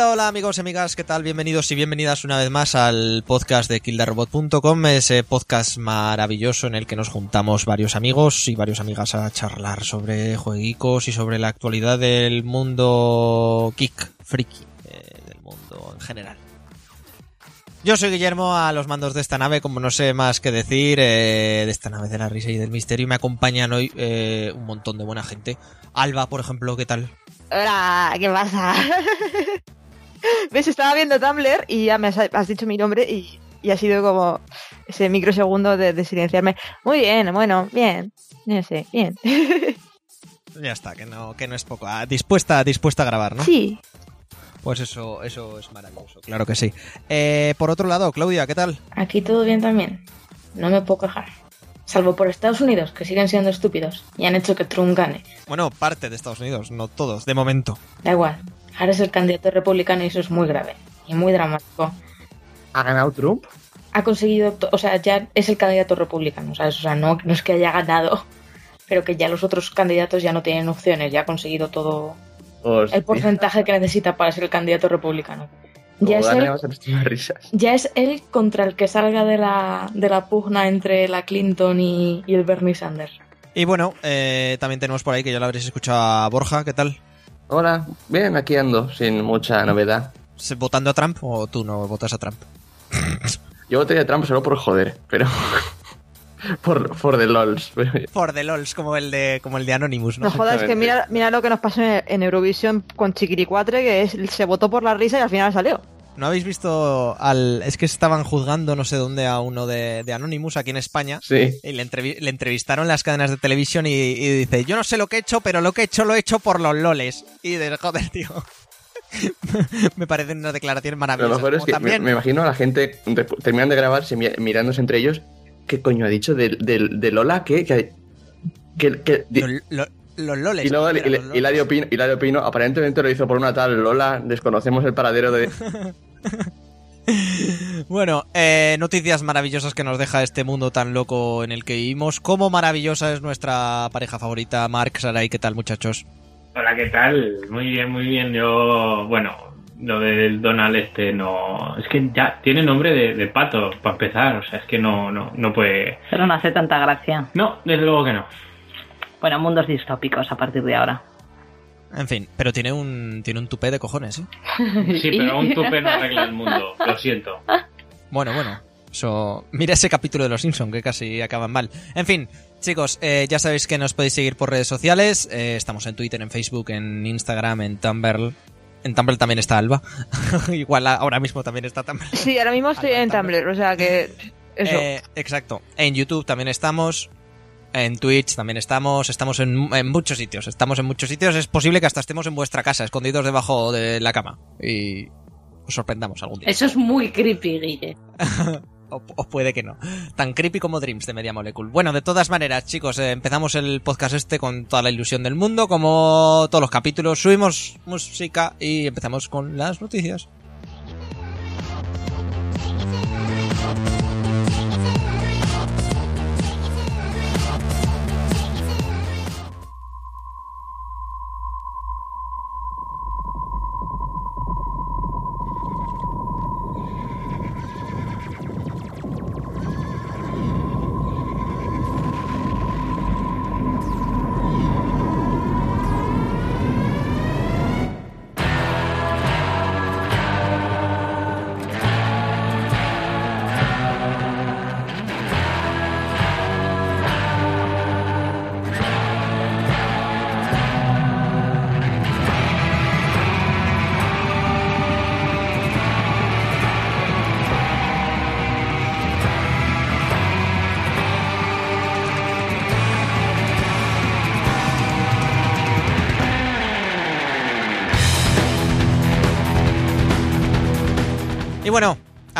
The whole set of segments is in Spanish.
Hola, hola, amigos y amigas, ¿qué tal? Bienvenidos y bienvenidas una vez más al podcast de kildarrobot.com, ese podcast maravilloso en el que nos juntamos varios amigos y varias amigas a charlar sobre jueguicos y sobre la actualidad del mundo geek, friki, eh, del mundo en general. Yo soy Guillermo, a los mandos de esta nave, como no sé más que decir, eh, de esta nave de la risa y del misterio, me acompañan hoy eh, un montón de buena gente. Alba, por ejemplo, ¿qué tal? Hola, ¿qué pasa? ¿Ves? Estaba viendo Tumblr y ya me has, has dicho mi nombre y, y, ha sido como ese microsegundo de, de, silenciarme. Muy bien, bueno, bien. No sé, bien. ya está, que no, que no es poco. Ah, dispuesta, dispuesta a grabar, ¿no? Sí. Pues eso, eso es maravilloso, claro que sí. Eh, por otro lado, Claudia, ¿qué tal? Aquí todo bien también. No me puedo quejar. Salvo por Estados Unidos, que siguen siendo estúpidos y han hecho que Trump gane. Bueno, parte de Estados Unidos, no todos, de momento. Da igual. Ahora es el candidato republicano y eso es muy grave y muy dramático. ¿Ha ganado Trump? Ha conseguido, o sea, ya es el candidato republicano, ¿sabes? O sea, no, no es que haya ganado, pero que ya los otros candidatos ya no tienen opciones, ya ha conseguido todo Hostia. el porcentaje que necesita para ser el candidato republicano. Ya es, él, ya es, él, contra el que salga de la, de la pugna entre la Clinton y, y el Bernie Sanders. Y bueno, eh, también tenemos por ahí que ya lo habréis escuchado a Borja, ¿qué tal? Hola, bien, aquí ando, sin mucha novedad. ¿Votando a Trump o tú no votas a Trump? Yo voté a Trump solo por joder, pero... por, for the lols. For the lols, como el de, como el de Anonymous, ¿no? No jodas, que mira, mira lo que nos pasó en Eurovisión con Chiquiricuatre, que es, se votó por la risa y al final salió. ¿No habéis visto al... Es que estaban juzgando no sé dónde a uno de, de Anonymous aquí en España. Sí. Y le, entrev le, entrevistaron las cadenas de televisión y, y, dice, yo no sé lo que he hecho, pero lo que he hecho lo he hecho por los loles. Y de joder, tío. me parecen unas declaraciones maravillosas. Lo mejor es que también... me, me, imagino a la gente terminan de grabarse mirándose entre ellos. ¿Qué coño ha dicho de, de, de Lola? ¿Qué? que lo, lo, los loles. Y luego Hilario Pino, Hilario Pino aparentemente lo hizo por una tal Lola. Desconocemos el paradero de. bueno, eh, noticias maravillosas que nos deja este mundo tan loco en el que vivimos. ¿Cómo maravillosa es nuestra pareja favorita, Mark Saray? ¿Qué tal, muchachos? Hola, ¿qué tal? Muy bien, muy bien. Yo, bueno, lo del Donald este no... Es que ya tiene nombre de, de pato, para empezar. O sea, es que no, no, no puede... Pero no hace tanta gracia. No, desde luego que no. Bueno, mundos distópicos a partir de ahora. En fin, pero tiene un tiene un tupé de cojones, ¿eh? Sí, pero un tupé no arregla el mundo, lo siento. Bueno, bueno. Eso... Mira ese capítulo de Los Simpson que casi acaban mal. En fin, chicos, eh, ya sabéis que nos podéis seguir por redes sociales. Eh, estamos en Twitter, en Facebook, en Instagram, en Tumblr. En Tumblr también está Alba. Igual ahora mismo también está Tumblr. Sí, ahora mismo estoy Alba en Tumblr, Tumblr, o sea que... Eso. Eh, exacto. En YouTube también estamos. En Twitch también estamos, estamos en, en, muchos sitios, estamos en muchos sitios, es posible que hasta estemos en vuestra casa, escondidos debajo de la cama y os sorprendamos algún día. Eso es muy creepy, Guille. o, o, puede que no. Tan creepy como Dreams de Media Molecule. Bueno, de todas maneras, chicos, eh, empezamos el podcast este con toda la ilusión del mundo, como todos los capítulos, subimos música y empezamos con las noticias.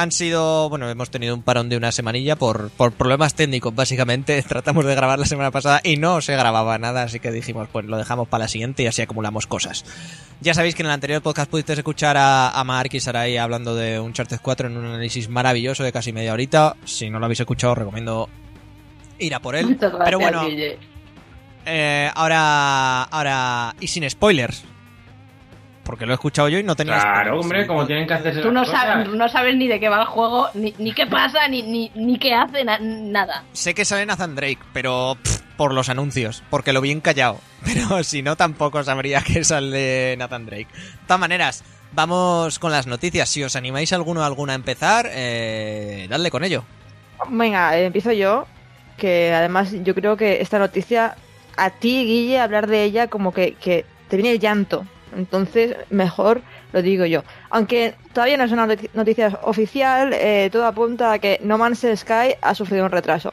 Han sido, bueno, hemos tenido un parón de una semanilla por, por problemas técnicos, básicamente. Tratamos de grabar la semana pasada y no se grababa nada, así que dijimos, pues lo dejamos para la siguiente y así acumulamos cosas. Ya sabéis que en el anterior podcast pudisteis escuchar a, a Mark y Sarai hablando de Uncharted 4 en un análisis maravilloso de casi media horita. Si no lo habéis escuchado, os recomiendo ir a por él. Muchas gracias, Pero bueno, eh, ahora, ahora, y sin spoilers. Porque lo he escuchado yo y no tenía Claro, hombre, como tienen que hacerse Tú no las cosas. sabes, no sabes ni de qué va el juego, ni, ni qué pasa, ni, ni, ni qué hace, na- nada. Sé que sale Nathan Drake, pero pff, por los anuncios, porque lo vi encallado. Pero si no, tampoco sabría que sale Nathan Drake. De todas maneras, vamos con las noticias. Si os animáis alguno o alguna a empezar, eh, dadle con ello. Venga, eh, empiezo yo. Que además yo creo que esta noticia, a ti, Guille, hablar de ella como que, que te viene el llanto. Entonces, mejor lo digo yo. Aunque todavía no es una noti- noticia oficial, eh, todo apunta a que No Man's Sky ha sufrido un retraso.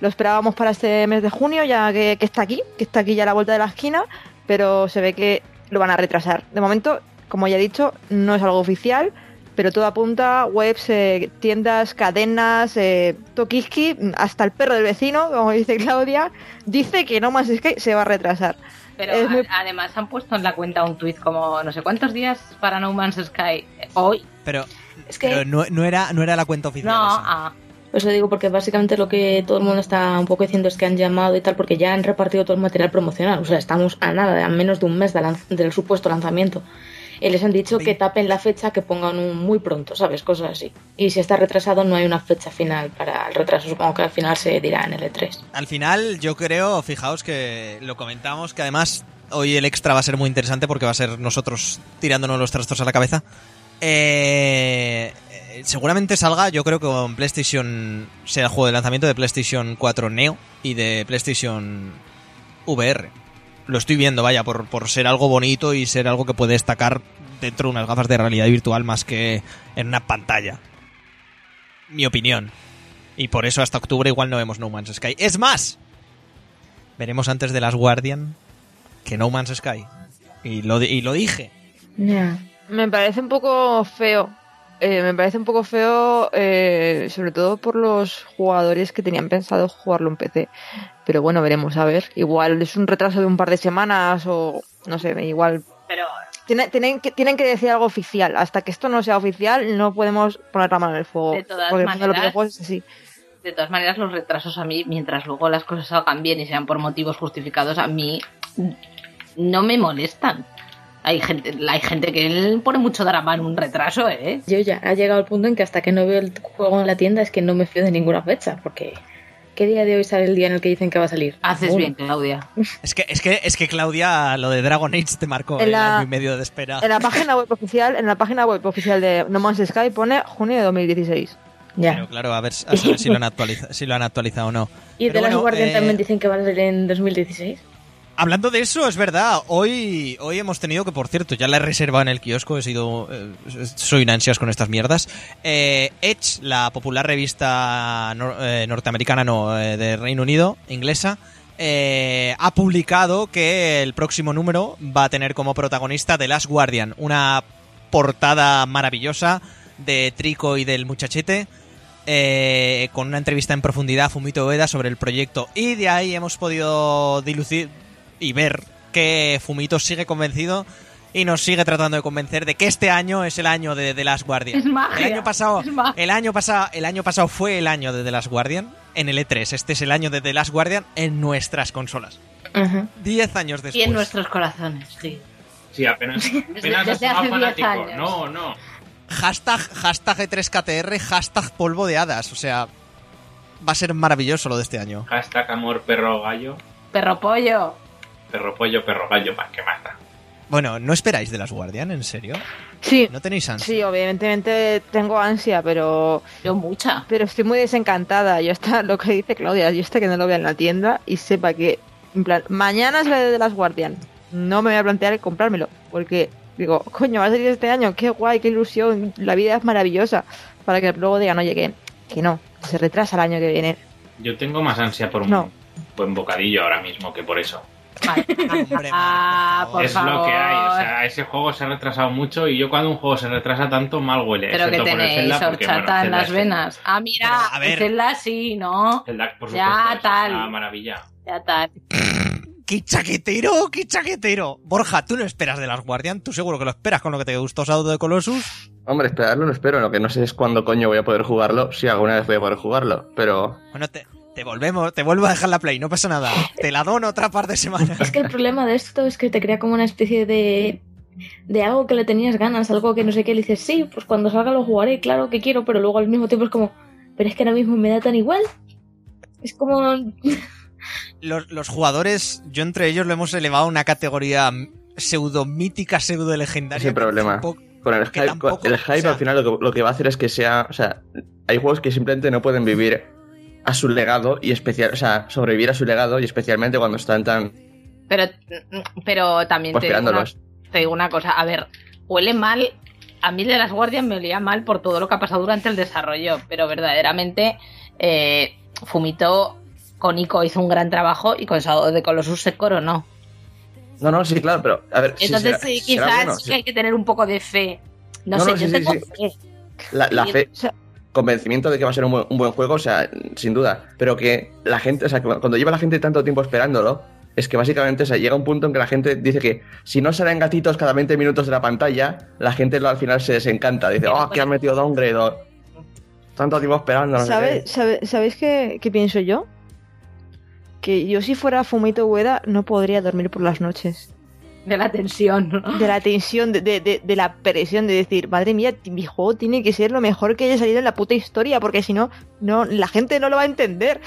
Lo esperábamos para este mes de junio, ya que, que está aquí, que está aquí ya a la vuelta de la esquina, pero se ve que lo van a retrasar. De momento, como ya he dicho, no es algo oficial, pero todo apunta, webs, eh, tiendas, cadenas, eh, Tokiski, hasta el perro del vecino, como dice Claudia, dice que No Man's Sky se va a retrasar. Pero Es muy- a- además han puesto en la cuenta un tuit como no sé cuántos días para No Man's Sky hoy. Pero, Es que- pero no, no era, no era la cuenta oficial. No, esa. ah, Os lo digo porque básicamente lo que todo el mundo está un poco diciendo es que han llamado y tal porque ya han repartido todo el material promocional. O sea, estamos a nada, a menos de un mes de lanz- del supuesto lanzamiento. Y les han dicho que tapen la fecha, que pongan un muy pronto, ¿sabes? Cosas así. Y si está retrasado no hay una fecha final para el retraso. Supongo que al final se dirá en el E E3. Al final, yo creo, fijaos que lo comentamos, que además hoy el extra va a ser muy interesante porque va a ser nosotros tirándonos los trastos a la cabeza. Eh, eh, seguramente salga, yo creo que con PlayStation sea el juego de lanzamiento de PlayStation 4 Neo y de PlayStation VR. Lo estoy viendo, vaya, por, por ser algo bonito y ser algo que puede destacar dentro de unas gafas de realidad virtual más que en una pantalla. Mi opinión. Y por eso hasta octubre igual no vemos No Man's Sky. Es más, veremos antes de Las Guardian que No Man's Sky. Y lo, y lo dije. Me parece un poco feo. Eh, me parece un poco feo, eh, sobre todo por los jugadores que tenían pensado jugarlo en PC. Pero bueno, veremos, a ver. Igual es un retraso de un par de semanas o no sé, igual. pero Tiene- tienen, que, tienen que decir algo oficial. Hasta que esto no sea oficial, no podemos poner la mano en el fuego. De todas porque los maneras- así. de todas maneras los retrasos a mí, mientras luego las cosas salgan bien y sean por motivos justificados, a mí no me molestan. Hay gente, hay gente que le pone mucho drama en un retraso, ¿eh? Yo ya ha llegado al punto en que hasta que no veo el juego en la tienda es que no me fío de ninguna fecha. Porque ¿qué día de hoy sale el día en el que dicen que va a salir? Haces bien, Claudia. Es que, es que, es que Claudia, lo de Dragon Age te marcó En el la- año y medio de espera. En la página web oficial, en la página web oficial de No Man's Sky pone junio de 2016. Pero Ya. claro, a ver, a saber si lo han actualizado, si lo han actualizado o no. Y Pero de las bueno, Guardian eh, también dicen que va a salir en 2016. Hablando de eso, es verdad. Hoy, hoy hemos tenido que, por cierto, ya la he reservado en el kiosco. He sido. eh, soy un ansias con estas mierdas. Eh, Edge, la popular revista nor- eh, norteamericana, no, eh, de Reino Unido, inglesa, eh, ha publicado que el próximo número va a tener como protagonista The Last Guardian. Una portada maravillosa de Trico y del muchachete. con una entrevista en profundidad a Fumito Ueda sobre el proyecto. Y de ahí hemos podido dilucir y ver que Fumito sigue convencido y nos sigue tratando de convencer de que este año es el año de The Last Guardian. Es magia, El año pasado, es magia. el año pasado, el año pasado fue el año de The Last Guardian en el E3. Este es el año de The Last Guardian en nuestras consolas. Ajá. Diez años Y después. en nuestros corazones, sí. Sí, apenas, apenas desde hace sonado 10 fanático. años. No, no. Hashtag, hashtag E3KTR, hashtag polvo de hadas. O sea, va a ser maravilloso lo de este año. Hashtag amor perro gallo. Perro pollo. Perro pollo, perro gallo, más que da. Bueno, ¿no esperáis The Last Guardian? ¿En serio? Sí, ¿No tenéis ansia? sí, obviamente tengo ansia, pero Yo mucha. pero estoy muy desencantada. Yo está lo que dice Claudia, yo está que no lo vea en la tienda y sepa que en plan, mañana es la de las Guardian. No me voy a plantear el comprármelo, porque digo, coño, va a salir este año, qué guay, qué ilusión, la vida es maravillosa, para que luego digan, oye, que, que no, que se retrasa el año que viene. Yo tengo más ansia por un No. buen bocadillo ahora mismo que por eso. Vale. Hombre, Ah, por es favor. lo que hay. O sea, ese juego se ha retrasado mucho y yo cuando un juego se retrasa tanto mal huele. Pero que tenéis bueno, horchata en las venas. Ah, mira, Pero, a ver. Zelda sí, ¿no? Zelda, por supuesto. Ya, eso es tal. una maravilla. Ya tal. ¡Qué chaquetero! ¡Qué chaquetero! Borja, tú no esperas de las Guardian, tú seguro que lo esperas con lo que te gustó Shadow de Colossus. Hombre, esperarlo no espero, lo que no sé es cuándo coño voy a poder jugarlo, si alguna vez voy a poder jugarlo, pero Bueno, te, te volvemos, te vuelvo a dejar la play, no pasa nada. Te la dono otra par de semanas. Es que el problema de esto es que te crea como una especie de de algo que le tenías ganas, algo que no sé qué, le dices, sí, pues cuando salga lo jugaré, claro que quiero, pero luego al mismo tiempo es como, pero es que ahora mismo me da tan igual. Es como... Los, los jugadores, yo entre ellos lo hemos elevado a una categoría pseudo mítica, pseudo legendaria. Ese problema. Con el hype, tampoco- con el hype o sea- al final lo que, lo que va a hacer es que sea. O sea, hay juegos que simplemente no pueden vivir a su legado y especial. O sea, sobrevivir a su legado y especialmente cuando están tan. Pero, pero también Pues te digo, una, te digo una cosa. A ver, huele mal. A mí de las guardias me olía mal por todo lo que ha pasado durante el desarrollo. Pero verdaderamente, eh, Fumito con Ico hizo un gran trabajo y con Shadow de Colossus se coronó. No, no, sí, claro, pero. A ver, sí, Entonces, será- sí, será quizás bueno, sí sí. que hay que tener un poco de fe. No, No, sé, no, yo sí, sí, tengo fe. La, la fe, O sea, convencimiento de que va a ser un buen, un buen juego, o sea, sin duda. Pero que la gente, o sea, cuando lleva la gente tanto tiempo esperándolo, es que básicamente, o sea, llega un punto en que la gente dice que si no salen gatitos cada 20 minutos de la pantalla, la gente lo- al final se desencanta. Dice, oh, que han metido downgrade, o tanto tiempo esperando, no sé ¿sabe- qué. sabe- ¿Sabéis qué, qué pienso yo? Que yo si fuera Fumito Ueda no podría dormir por las noches. De la tensión. De la tensión, de, de- de- de la presión de decir, madre mía, mi juego tiene que ser lo mejor que haya salido en la puta historia, porque si no, no, la gente no lo va a entender.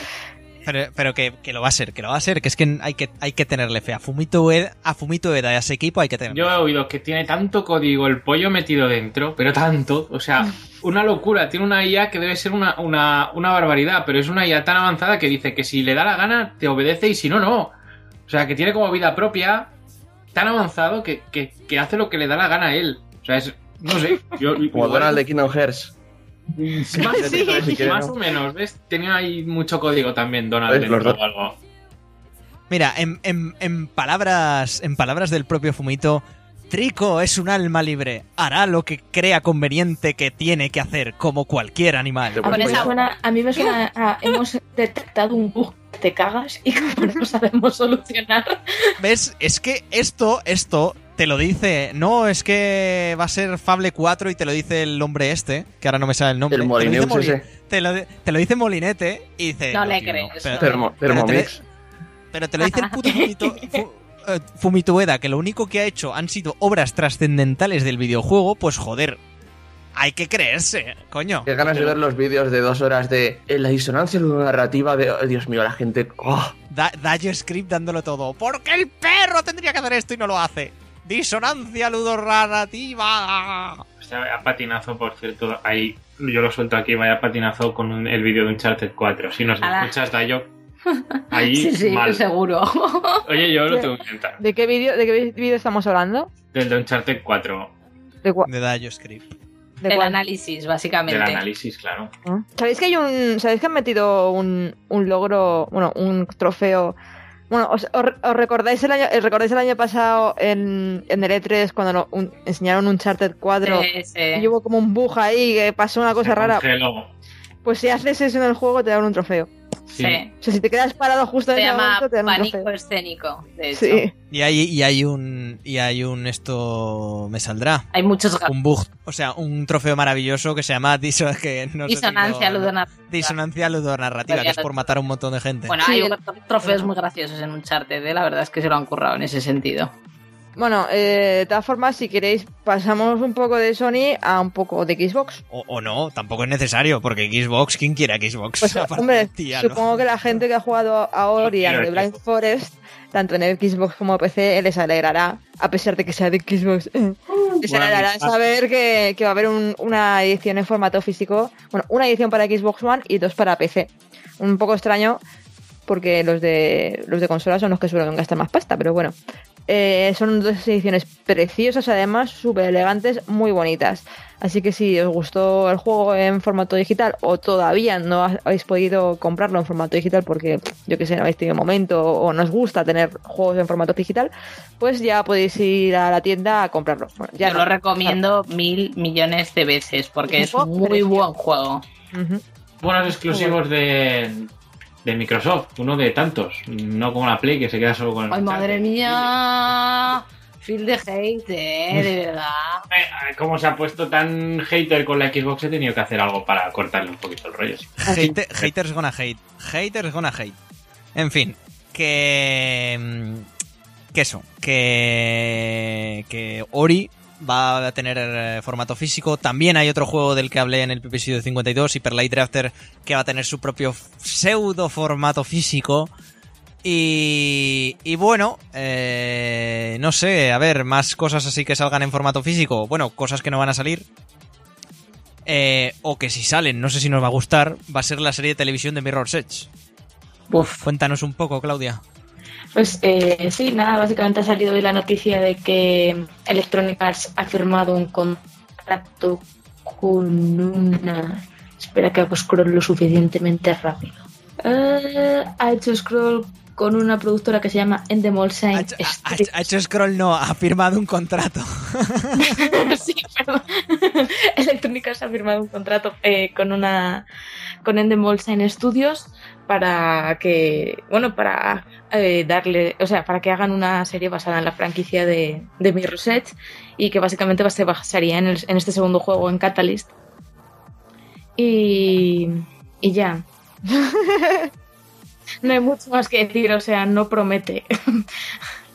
Pero, pero que, que lo va a ser, que lo va a ser, que es que hay que, hay que tenerle fe. A Fumito Ueda, a Fumito Ueda y a ese equipo hay que tenerle Yo he oído que tiene tanto código el pollo metido dentro, pero tanto, o sea, una locura. Tiene una IA que debe ser una, una, una barbaridad, pero es una IA tan avanzada que dice que si le da la gana te obedece y si no, no. O sea, que tiene como vida propia tan avanzado que, que, que hace lo que le da la gana a él. O sea, es, no sé, yo, Como igual- Donald de Kingdom Hearts. más, Sí. Más o menos, ¿ves? Tenía ahí mucho código también Donald o algo. Mira, en, en- en palabras, en palabras del propio Fumito, Trico es un alma libre. Hará lo que crea conveniente que tiene que hacer, como cualquier animal. Te A mí, me esa- suena, a mí me suena a- hemos detectado un bug te cagas y como no lo sabemos solucionar. ¿Ves? Es que esto, esto, te lo dice. No, es que va a ser Fable 4 y te lo dice el hombre este, que ahora no me sale el nombre. El Te lo dice. Te lo, te lo dice Molinete y dice. No le tío, crees, pero, no. Termo, pero te, pero te lo dice el puto Fumito, Fu- eh, Fumito Ueda, que lo único que ha hecho han sido obras trascendentales del videojuego, pues joder. Hay que creerse, coño. Qué ganas de ver los vídeos de dos horas de eh, la disonancia narrativa de. oh, Dios mío, la gente. oh. Da, Dayo Script dándolo todo. Porque el perro tendría que hacer esto y no lo hace. Disonancia ludorrarrativa. O sea, vaya patinazo, por cierto, ahí yo lo suelto aquí, vaya patinazo con un- el vídeo de Uncharted 4. Si nos Ala. escuchas, Dayo, ahí Sí, sí, mal. seguro. Oye, yo lo tengo que intentar. ¿De qué vídeo de qué vídeo estamos hablando? Del de Uncharted 4, ¿De, De Dayo Script. De El cuál? análisis, del básicamente. análisis, claro. ¿Sabéis que hay un. ¿Sabéis que han metido un, un logro, bueno, un trofeo? Bueno, ¿os, os- os recordáis el año, eh, recordáis el año pasado en, en el E3 cuando lo- un- enseñaron un Charter 4 Sí, sí. y hubo como un bug ahí que pasó una cosa Se rara? congeló. Pues si haces eso en el juego te dan un trofeo. Sí. Sí. O sea, si te quedas parado justo en Se ese llama momento te dan un pánico escénico, de hecho. Sí. Y hay, y hay un. Y hay un. Esto. Me saldrá. Hay muchos gatos. Un bug. O sea, un trofeo maravilloso que se llama diso- que no Disonancia ludonarrativa. Disonancia ludonarrativa, que es por matar a un montón de gente. Bueno, Sí, hay el- trofeos muy graciosos en un charter, la verdad es que se lo han currado en ese sentido. Bueno, eh, de todas formas, si queréis, pasamos un poco de Sony a un poco de Xbox. O, o no, tampoco es necesario, porque Xbox, ¿quién quiere a Xbox? Pues, Aparte hombre, Alba. supongo que la gente que ha jugado a Ori y a The Blind. Forest, tanto en el Xbox como PC, les alegrará, a pesar de que sea de Xbox. Les Bueno, alegrará saber que, que va a haber un- una edición en formato físico, bueno, una edición para Xbox One y dos para PC. Un poco extraño, porque los de los de consola son los que suelen gastar más pasta, pero bueno. Eh, son dos ediciones preciosas, además, súper elegantes, muy bonitas. Así que si os gustó el juego en formato digital o todavía no ha- habéis podido comprarlo en formato digital porque, yo que sé, no habéis tenido momento o no os gusta tener juegos en formato digital, pues ya podéis ir a la tienda a comprarlo. Bueno, ya Yo no. lo recomiendo mil millones de veces porque es un muy precioso. buen juego. Ujú. Buenos exclusivos de, de Microsoft, uno de tantos. No como la Play que se queda solo con el. Ay, madre mía. Feel de hate, eh, de verdad. Eh, Como se ha puesto tan hater con la Xbox, he tenido que hacer algo para cortarle un poquito el rollo. sí. Hate- haters gonna hate. Haters gonna hate. En fin, que. mm, que eso, que, que Ori va a tener eh, formato físico. También hay otro juego del que hablé en el episodio 52, Hyper Light Drafter, que va a tener su propio pseudo formato físico. Y, y bueno, eh, no sé, a ver, más cosas así que salgan en formato físico. Bueno, cosas que no van a salir. Eh, o que si salen, no sé si nos va a gustar, va a ser la serie de televisión de Mirror's Edge. Uf. Cuéntanos un poco, Claudia. Pues eh, sí, nada, básicamente ha salido hoy la noticia de que Electronic Arts ha firmado un contrato con una... Espera que hago scroll lo suficientemente rápido. Eh, ha hecho scroll con una productora que se llama Endemol Ha hecho, ha- ha hecho- ha hecho scroll, no, ha firmado un contrato. sí, perdón. Electronic Arts ha firmado un contrato eh, con una con Endemol Shine Studios para que bueno para eh, darle o sea para que hagan una serie basada en la franquicia de, de Mirror's Edge y que básicamente se basaría en, el- en este segundo juego en Catalyst. Y y ya. No hay mucho más que decir o sea no promete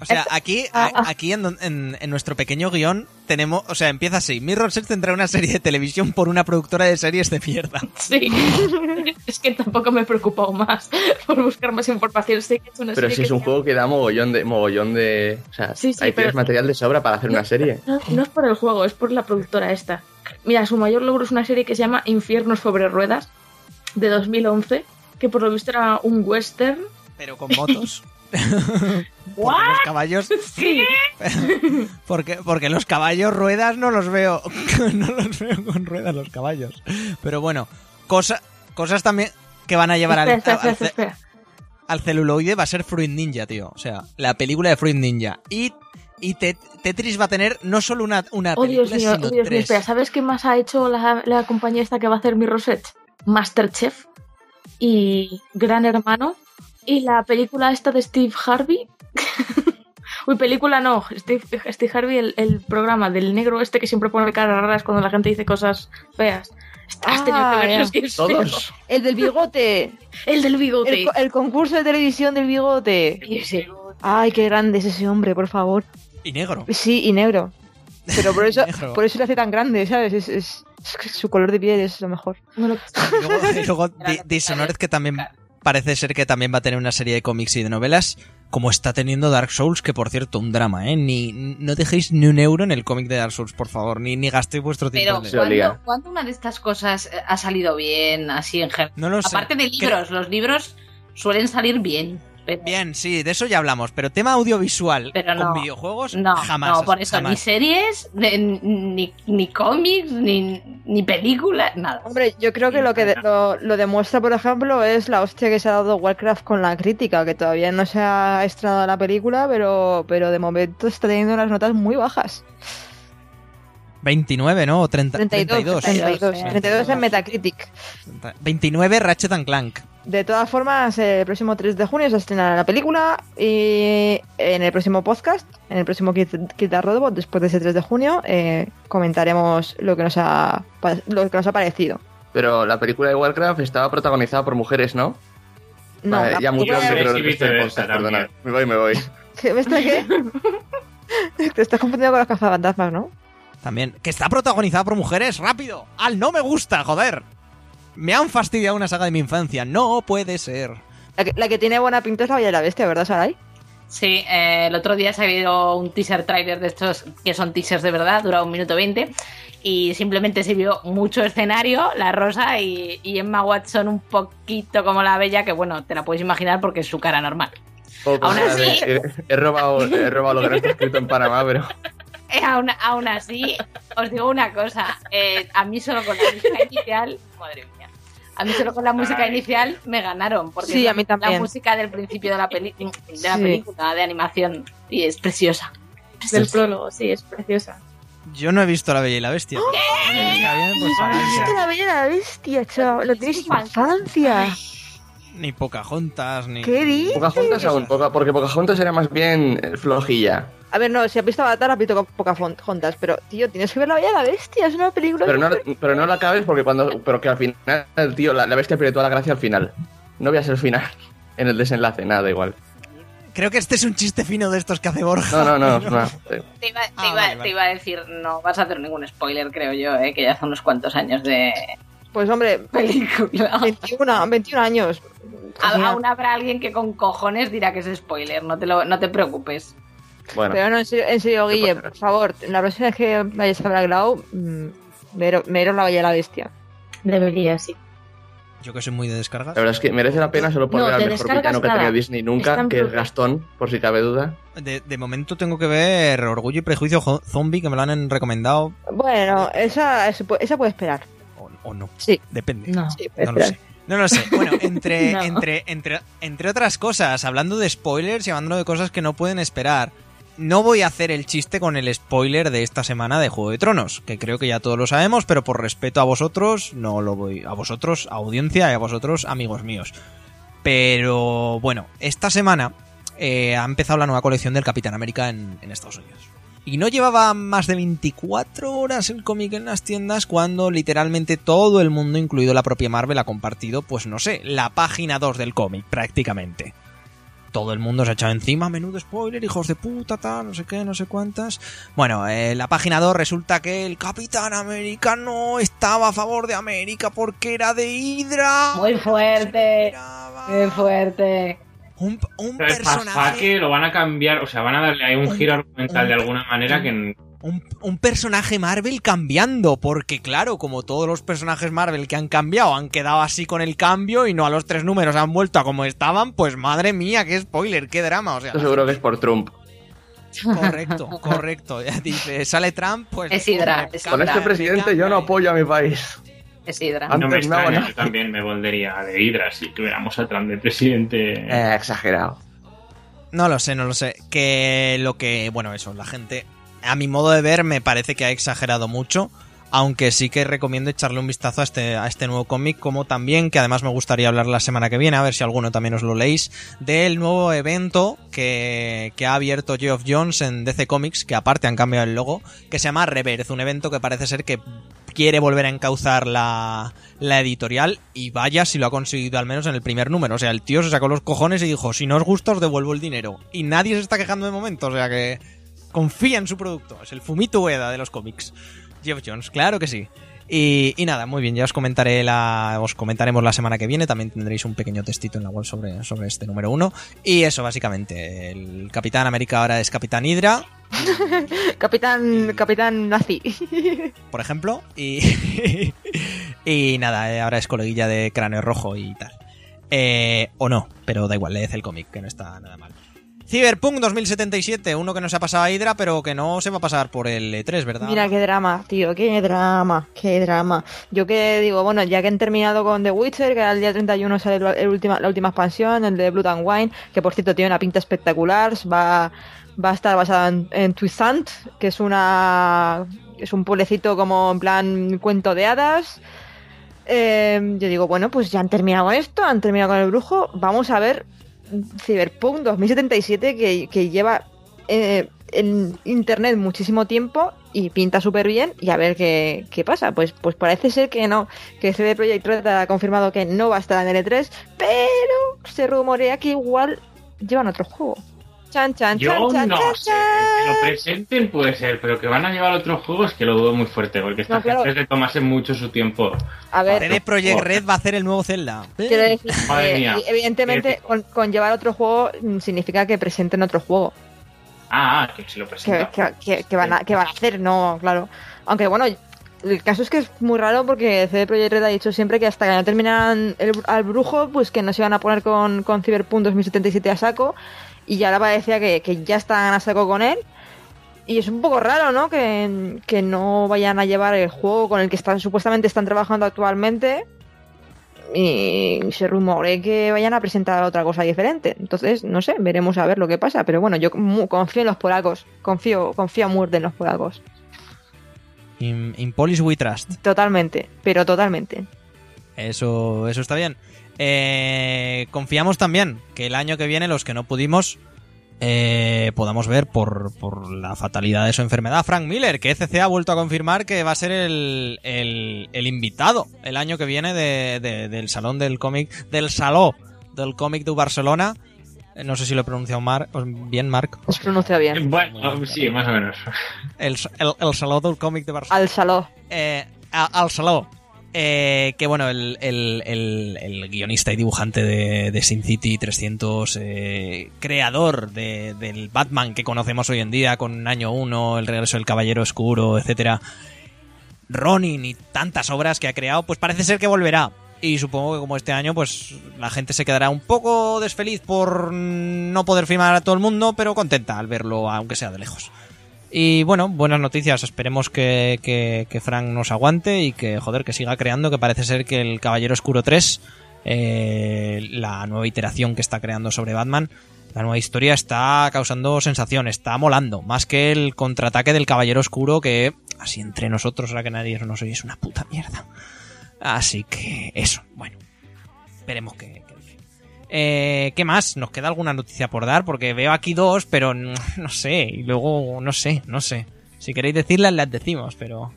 O sea, aquí, a- aquí en, en- en nuestro pequeño guion tenemos, o sea, empieza así. Mirror's Edge tendrá una serie de televisión por una productora de series de mierda. Sí, es que tampoco me he preocupado más por buscar más información. Sé que es una Pero serie si es un juego que da mogollón de. mogollón de. O sea, Sí, sí, ahí pero- material de sobra para hacer una serie. No, no es por el juego, es por la productora esta. Mira, su mayor logro es una serie que se llama Infiernos sobre Ruedas, de 2011, que por lo visto era un western. Pero con motos. porque los caballos. Sí, Porque, porque los caballos ruedas no los veo. No los veo con ruedas los caballos. Pero bueno, cosa, cosas también que van a llevar al, espera, al- espera, espera. al celuloide va a ser Fruit Ninja, tío. O sea, la película de Fruit Ninja. Y, y Tet- Tetris va a tener no solo una, una Oh, Dios película, mío, sino oh, Dios mío, tres. ¿sabes qué más ha hecho la, la compañía esta que va a hacer mi Rosette? Masterchef y Gran Hermano y la película esta de Steve Harvey. Uy, película no, Steve, Steve Harvey, el, el programa del negro este que siempre pone caras raras cuando la gente dice cosas feas. Has tenido que Ah, que feo. Todos. El del bigote. El del bigote. El, co- el concurso de televisión del bigote. Ese. Ay, qué grande es ese hombre, por favor. Y negro. Sí, y negro. Pero por eso, por eso le hace tan grande, ¿sabes? Es, es- es que su color de piel es lo mejor. Bueno, luego, luego Di- Dishonored, que también parece ser que también va a tener una serie de cómics y de novelas, como está teniendo Dark Souls, que por cierto, un drama, ¿eh? Ni, no dejéis ni un euro en el cómic de Dark Souls, por favor, ni, ni gastéis vuestro tiempo Pero. ¿cuándo, cuándo una de estas cosas eh, ha salido bien, así en general? No lo sé. Aparte de libros, los libros suelen salir bien. Pero, Bien, sí, de eso ya hablamos, pero tema audiovisual Pero con no. videojuegos, no, jamás. no, por eso, jamás. ni series, ni, ni cómics, ni, ni películas, nada. Hombre, yo creo que lo que de- lo, lo demuestra, por ejemplo, es la hostia que se ha dado Warcraft con la crítica, que todavía no se ha estrenado la película, pero, pero de momento está teniendo unas notas muy bajas. 29, ¿no? O 30, 32, 32. 32, eh. 32 en Metacritic. 29 Ratchet and Clank. De todas formas, el próximo 3 de junio se estrena la película y en el próximo podcast, en el próximo Kit Kit the Robot, después de ese 3 de junio, eh, comentaremos lo que nos ha lo que nos ha parecido. Pero la película de Warcraft estaba protagonizada por mujeres, ¿no? No, Vale, la ya mucho viceversa podcast, perdona. Me voy, me voy. ¿Qué, ¿Me está qué? Te estás confundiendo con las cazafantasmas, ¿no? También. Que está protagonizada por mujeres. ¡Rápido! ¡Al no me gusta, joder! Me han fastidiado una saga de mi infancia. No puede ser. La que, la que tiene buena pinta es la Bella y la Bestia, ¿verdad, Sarai? Sí, eh, el otro día se ha habido un teaser trailer de estos que son teasers de verdad, dura un minuto 20 y simplemente se vio mucho escenario, la rosa y, y Emma Watson un poquito como la bella, que bueno, te la puedes imaginar porque es su cara normal. Poco, Aún nada, así- he, he robado, he robado lo que no está escrito en Panamá, pero. Eh, aún, aún así, os digo una cosa, eh, a mí solo con la música inicial, madre mía, a mí solo con la música inicial me ganaron, porque Sí, a mí también. la música del principio de la, peli de la Sí. película de animación y es preciosa. del prólogo, sí, es preciosa. Yo no he visto La Bella y la Bestia. Está bien, pues, ¡Viste la Bella y la Bestia, chaval! Lo tienes en infancia. Ni Pocahontas, ni... ¿Qué dices? Pocahontas aún, poca, porque Pocahontas era más bien flojilla. A ver, no, si has visto Avatar, has visto Pocahontas, pero, tío, tienes que ver la Bella y la Bestia, es una película... Pero no, pero no la acabes porque cuando. Pero que al final, tío, la, la bestia pierde toda la gracia al final. No voy a ser el final. En el desenlace, nada, da igual. creo que este es un chiste fino de estos que hace Borja. No, no, no. Te iba, te Ah, iba- vale, te vale. iba a decir, no vas a hacer ningún spoiler, creo yo, ¿eh? que ya hace unos cuantos años de Pues hombre, película. 21, 21 años. Aún habrá alguien que con cojones dirá que es spoiler, no te, lo, no te preocupes. Bueno, Pero no, en serio, en serio, ¿Qué Guille, pasará? por favor, la próxima vez que vayas a Blacklow, mmm, veros la Bella la Bestia. Debería, sí. Yo que soy muy de descargas. la verdad es que merece la pena solo por No, al te mejor villano que tenía Disney nunca, Están que es Gastón, por si cabe duda. De, de momento tengo que ver Orgullo y Prejuicio Zombie, que me lo han recomendado. Bueno, esa, esa pu- esa puede esperar. O, o no. Sí. Depende. No. Sí, No lo sé. No lo sé. Bueno, entre, No. entre, entre, entre otras cosas, hablando de spoilers y hablando de cosas que no pueden esperar, no voy a hacer el chiste con el spoiler de esta semana de Juego de Tronos, que creo que ya todos lo sabemos, pero por respeto a vosotros, no lo voy. A vosotros, audiencia, y a vosotros, amigos míos. Pero bueno, esta semana eh, ha empezado la nueva colección del Capitán América en, en Estados Unidos. Y no llevaba más de 24 horas el cómic en las tiendas cuando literalmente todo el mundo, incluido la propia Marvel, ha compartido, pues no sé, la página 2 del cómic, prácticamente. Todo el mundo se ha echado encima, menudo spoiler, hijos de puta, tal, no sé qué, no sé cuántas. Bueno, eh, la página 2 resulta que el Capitán América no estaba a favor de América porque era de Hydra. Muy fuerte, muy fuerte. Un, un personaje... Pasfaque lo van a cambiar, o sea, van a darle ahí un giro argumental de alguna manera que un, un personaje Marvel cambiando, porque claro, como todos los personajes Marvel que han cambiado han quedado así con el cambio y no a los tres números han vuelto a como estaban, pues madre mía, qué spoiler, qué drama, o sea, Esto seguro que es por Trump. correcto, correcto, ya dice, sale Trump, pues Es Hydra, es Con este presidente yo no apoyo a mi país. Es Hydra. Ah, no me no, extraña, ¿no? yo también me volvería de Hydra si tuviéramos a Trump de presidente. Eh, exagerado. No lo sé, no lo sé. Que lo que, bueno, eso, la gente, a mi modo de ver, me parece que ha exagerado mucho. Aunque sí que recomiendo echarle un vistazo a este, a este nuevo cómic, como también, que además me gustaría hablar la semana que viene, a ver si alguno también os lo leéis, del nuevo evento que, que ha abierto Geoff Jones en DC Comics, que aparte han cambiado el logo, que se llama Reverse, un evento que parece ser que quiere volver a encauzar la, la editorial y vaya si lo ha conseguido al menos en el primer número. O sea, el tío se sacó los cojones y dijo, si no os gusta os devuelvo el dinero. Y nadie se está quejando de momento, o sea que confía en su producto. Es el Fumito Ueda de los cómics. Jeff Jones, claro que sí. Y, y nada, muy bien, ya os comentaré la, os comentaremos la semana que viene, también tendréis un pequeño textito en la web sobre, sobre este número uno. Y eso, básicamente, el Capitán América ahora es Capitán Hydra, Capitán, capitán nazi. por ejemplo, y, y nada, eh, ahora es coleguilla de cráneo rojo y tal. Eh, o no, pero da igual, leed el cómic, que no está nada mal. Cyberpunk 2077, uno que no se ha pasado a Hydra, pero que no se va a pasar por el E3, ¿verdad? Mira qué drama, tío, qué drama, qué drama. Yo que digo, bueno, ya que han terminado con The Witcher, que el día 31 sale el- la última expansión, el de Blood and Wine, que por cierto tiene una pinta espectacular, va, a estar basado en, en que es una es un pueblecito como en plan cuento de hadas. Eh, yo digo, bueno, pues ya han terminado esto, han terminado con el brujo, vamos a ver Cyberpunk 2077 que, lleva eh, en internet muchísimo tiempo y pinta súper bien y a ver qué, qué pasa. Pues, pues parece ser que no, que CD Projekt Red ha confirmado que no va a estar en L3, pero se rumorea que igual llevan otro juego. Chan, chan, Yo chan, no chan, sé, que lo presenten puede ser, pero que van a llevar otros juegos que lo dudo muy fuerte, porque esta No, claro. gente se tomase mucho su tiempo. A ver, CD Projekt Red va a hacer el nuevo Zelda. quiero decir, Madre eh, mía. evidentemente con, con llevar otro juego mm, significa que presenten otro juego. Ah, que si lo presentan. que- que- que van a, que van a hacer, no, claro. Aunque bueno, el caso es que es muy raro porque CD Projekt Red ha dicho siempre que hasta que no terminan el, al brujo, pues que no se van a poner con, con Cyberpunk 2077 a saco. Y ya ahora parecía que, que ya están a saco con él. Y es un poco raro, ¿no? Que, que no vayan a llevar el juego con el que están supuestamente están trabajando actualmente. Y se rumore que vayan a presentar otra cosa diferente. Entonces, no sé, veremos a ver lo que pasa. Pero bueno, yo confío en los polacos. Confío, confío a muerte en los polacos. In, in Polish we trust. Totalmente, pero totalmente. Eso, eso está bien. Eh, confiamos también que el año que viene, los que no pudimos, eh, podamos ver por, por la fatalidad de su enfermedad, Frank Miller, que ECC ha vuelto a confirmar que va a ser el, el, el invitado el año que viene de- de- del salón del cómic, del saló del cómic de Barcelona. Eh, No sé si lo he pronunciado mar- bien, Marc. Se pronuncia bien. Bueno, sí, más o menos. El, el, el Saló del cómic de Barcelona. Al saló. Eh, a- al Saló. Eh, que bueno, el, el- el- guionista y dibujante de, de Sin City 300, eh, creador de- del Batman que conocemos hoy en día con Año 1, El regreso del Caballero Oscuro, etcétera Ronin y tantas obras que ha creado, pues parece ser que volverá. Y supongo que como este año, pues la gente se quedará un poco desfeliz por no poder firmar a todo el mundo, pero contenta al verlo, aunque sea de lejos. Y bueno, buenas noticias. Esperemos que, que, que Frank nos aguante y que, joder, que siga creando, que parece ser que el Caballero Oscuro 3, eh, la nueva iteración que está creando sobre Batman, la nueva historia está causando sensación, está molando, más que el contraataque del Caballero Oscuro que, así entre nosotros, ahora que nadie nos oye, es una puta mierda. Así que eso, bueno, veremos dice. Eh, ¿Qué más? ¿Nos queda alguna noticia por dar? Porque veo aquí dos, pero no sé, y luego no sé, no sé. Si queréis decirlas, las decimos, pero...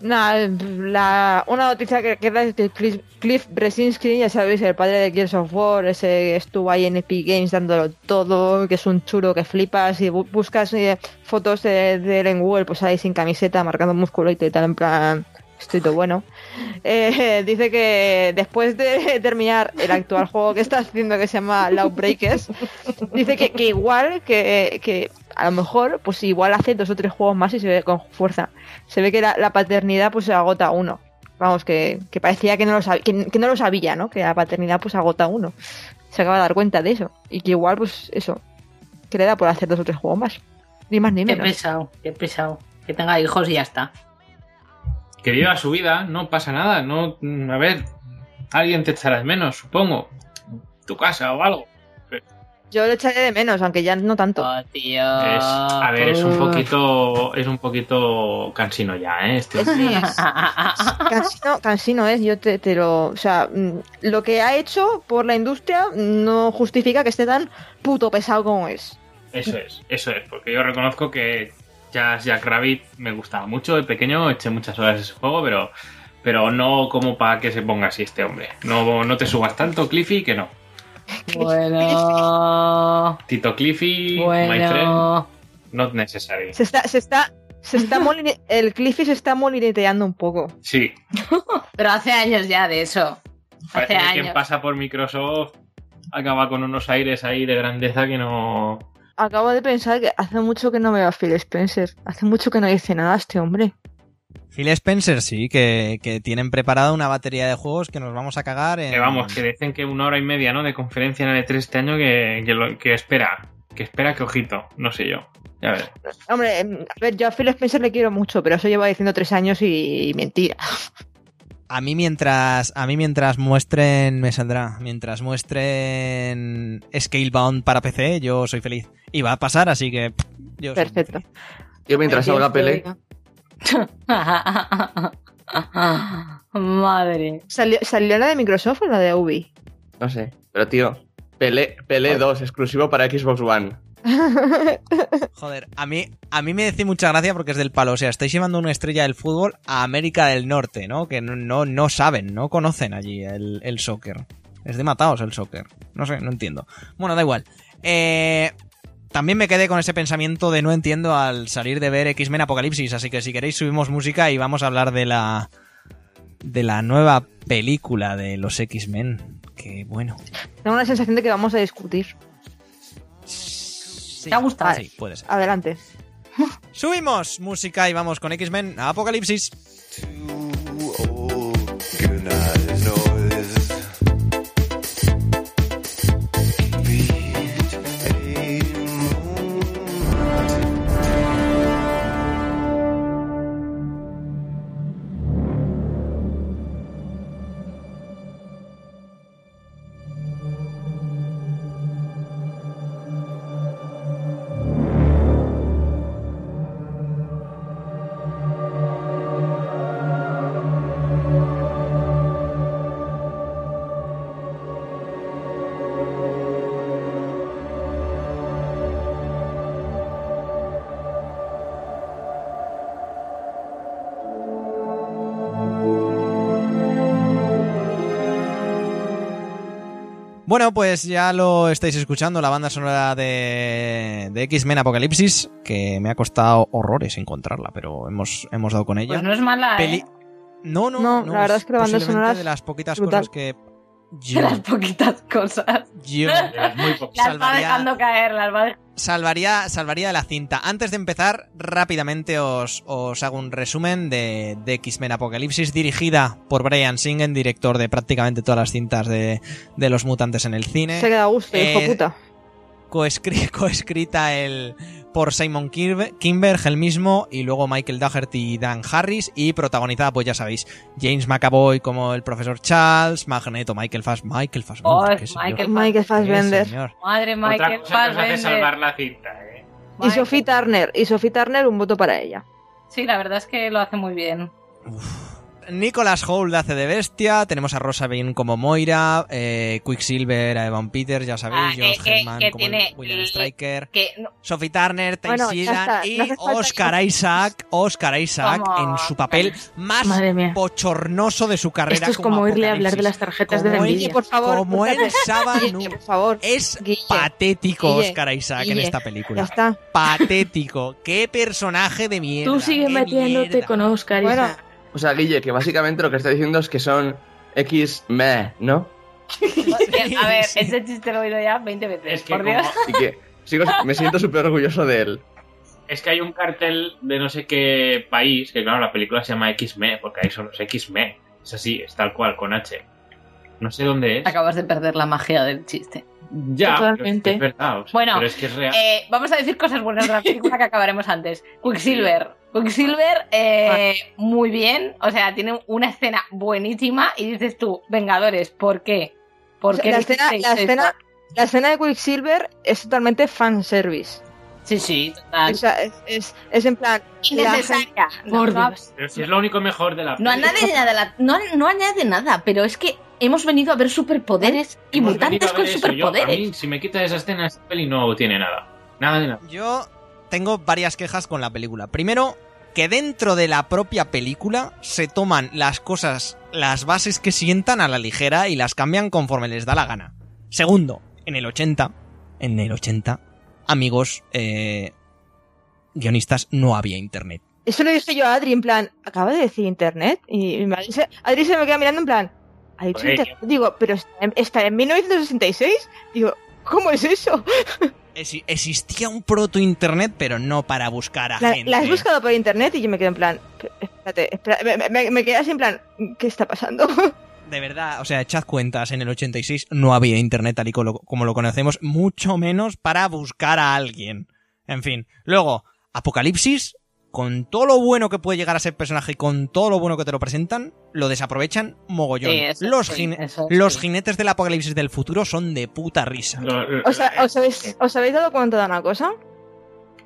Nada, la, una noticia que queda es que Cliff, Cliff Bresinski, ya sabéis, el padre de Gears of War, ese estuvo ahí en Epic Games dándolo todo, que es un chulo que flipas y bu- buscas eh, fotos de, de él pues ahí sin camiseta, marcando musculito y tal, en plan, bueno. Eh, dice que después de terminar el actual juego que está haciendo que se llama Lawbreakers, dice que, que igual, que, que a lo mejor, pues igual hace dos o tres juegos más y se ve con fuerza. Se ve que la, la paternidad pues se agota uno. Vamos, que, que parecía que no, lo sab- que, que no lo sabía, ¿no? Que la paternidad pues agota uno. Se acaba de dar cuenta de eso. Y que igual, pues eso, que le da por hacer dos o tres juegos más. Ni más ni Qué menos. pesado, qué pesado. Que tenga hijos y ya está. Que viva su vida, no pasa nada. No, mm, a ver, alguien te echará de menos, supongo. Tu casa o algo. Yo le echaré de menos, aunque ya no tanto. Oh, tío. Es, a ver, es un poquito, es un poquito cansino ya, ¿eh? Este. Cansino, cansino es, yo te, te lo... O sea, mm, lo que ha hecho por la industria no justifica que esté tan puto pesado como es. Eso es, eso es, porque yo reconozco que Jazz Jack Rabbit me gustaba mucho de pequeño, eché muchas horas de ese juego, pero, pero no como para que se ponga así este hombre. No, no te subas tanto, Cliffy, que no. Bueno. Tito Cliffy, my friend, Bueno. not necessary. Se está, se está, se está moline- el Cliffy se está molineteando un poco. Sí, Pero hace años ya de eso. parece Hace que quien años. pasa por Microsoft acaba con unos aires ahí de grandeza que no... Acabo de pensar que hace mucho que no veo a Phil Spencer. Hace mucho que no dice nada este hombre. Phil Spencer sí, que, que tienen preparada una batería de juegos que nos vamos a cagar en... Que vamos, que dicen que una hora y media, ¿no? De conferencia en el E3 este año que, que, lo- que espera, que espera que ojito, no sé yo. Ya ver. Hombre, em, a ver, yo a Phil Spencer le quiero mucho, pero eso lleva diciendo tres años y, y mentira. A mí mientras a mí mientras muestren me saldrá, mientras muestren Scalebound para PC, yo soy feliz. Y va a pasar, así que pff, yo Perfecto. Yo mientras salga Pelé, Madre. ¿Salió, ¿Salió la de Microsoft o la de Ubi? no sé. Pero tío, Pelé, Pelé 2, exclusivo para Xbox One. Joder, a mí a mí me hace mucha gracia porque es del palo, o sea, estáis llevando una estrella del fútbol a América del Norte, ¿no? Que no no, saben, no conocen allí el, el soccer. Es de mataos el soccer. No sé, no entiendo. Bueno, da igual. Eh, también me quedé con ese pensamiento de no entiendo al salir de ver X-Men Apocalipsis, así que si queréis subimos música y vamos a hablar de la de la nueva película de los X-Men. Que bueno. Tengo la sensación de que vamos a discutir. Sí, ¿Te ha gustado? Sí, puede ser. Adelante. Subimos música y vamos con X-Men Apocalipsis. Bueno, pues ya lo estáis escuchando, la banda sonora de, de X-Men Apocalipsis, que me ha costado horrores encontrarla, pero hemos, hemos dado con ella. Pues no es mala, Peli- ¿eh? No, no, No, no, la verdad es que la banda posiblemente sonora es de las poquitas brutal. cosas que De las poquitas cosas. yo Muy poco. Las va Salvaría- dejando caer, las va salvaría, salvaría de la cinta. Antes de empezar, rápidamente os, os hago un resumen de, de X-Men Apocalipsis, dirigida por Brian Singen, director de prácticamente todas las cintas de, de los mutantes en el cine. Se queda a gusto, hijo Eh, puta. coescri- coescrita el, por Simon Kirbe- Kimber, el mismo, y luego Michael Dougherty y Dan Harris, y protagonizada, pues ya sabéis, James McAvoy como el profesor Charles, Magneto, Michael Fass, Michael Fass, Oh, Michael Fassbender. Madre Michael Fassbender. salvar la cinta, ¿eh? Y Sophie Turner, y Sophie Turner, un voto para ella. Sí, la verdad es que lo hace muy bien. Nicholas Hoult hace de bestia, tenemos a Rosa Bean como Moira, eh, Quicksilver a Evan Peters, ya sabéis, Ah, Josh Herman como el tiene William el- Striker, Que no- Sophie Turner, Ty Bueno, Seagan y no Oscar Isaac, Oscar Isaac Como- en su papel más bochornoso de su carrera Esto es como oírle hablar de las tarjetas de Como él- por favor, como. Guille, por favor. Es Guille, patético Guille, Oscar Isaac en esta Ya película. está. Patético. Qué personaje de mierda. Tú sigue qué metiéndote mierda. con Oscar Bueno, Isaac. O sea, Guille, que básicamente lo que está diciendo es que son X-Me, ¿no? A ver, Sí. ese chiste lo he oído ya 20 veces. Es que, por como- Dios. Y que sigo, me siento súper orgulloso de él. es que hay un cartel de no sé qué país, que claro, la película se llama X-Me, porque ahí son los X-Me. Es así, es tal cual, con H. No sé dónde es. Acabas de perder la magia del chiste. Ya, pero es, Totalmente. que es verdad. o sea, Bueno, pero es que es real. Eh, vamos a decir cosas buenas de la película que acabaremos antes. Quicksilver. Quicksilver, eh, muy bien. O sea, tiene una escena buenísima. Y dices tú, Vengadores, ¿por qué? ¿Por o sea, qué la, escena, la, escena, la escena de Quicksilver es totalmente fanservice. Sí, sí, total. O sea, es, es, es en plan. Innecesaria. Por no, Dios. Pero si es lo único mejor de la no añade nada, la- no, no añade nada, pero es que hemos venido a ver superpoderes y mutantes con. Yo, superpoderes. mí, si me quitas esa escena, esta peli no tiene nada. Nada de nada. Yo tengo varias quejas con la película. Primero, que dentro de la propia película se toman las cosas, las bases que sientan a la ligera y las cambian conforme les da la gana. Segundo, en el 80, en el 80, amigos, eh, guionistas, no había internet. Eso lo dije yo a Adri, en plan, acaba de decir internet. Y Adri se, me queda mirando en plan, ¿ha dicho internet? Digo, pero está en, está en 1966. Digo, ¿cómo es eso? Existía un proto-internet, pero no para buscar a La, gente. la has buscado por internet y yo me quedo en plan, espérate, espérate, me, me, me quedé así en plan, ¿qué está pasando? De verdad, o sea, echad cuentas, en el 86 no había internet tal y como lo, como lo conocemos, mucho menos para buscar a alguien. En fin, luego, Apocalipsis, con todo lo bueno que puede llegar a ser personaje y con todo lo bueno que te lo presentan, lo desaprovechan mogollón. Sí, eso los sí, jine- eso los sí. jinetes del Apocalipsis del futuro son de puta risa. Lo- O sea, ¿os habéis, ¿os habéis dado cuenta de una cosa?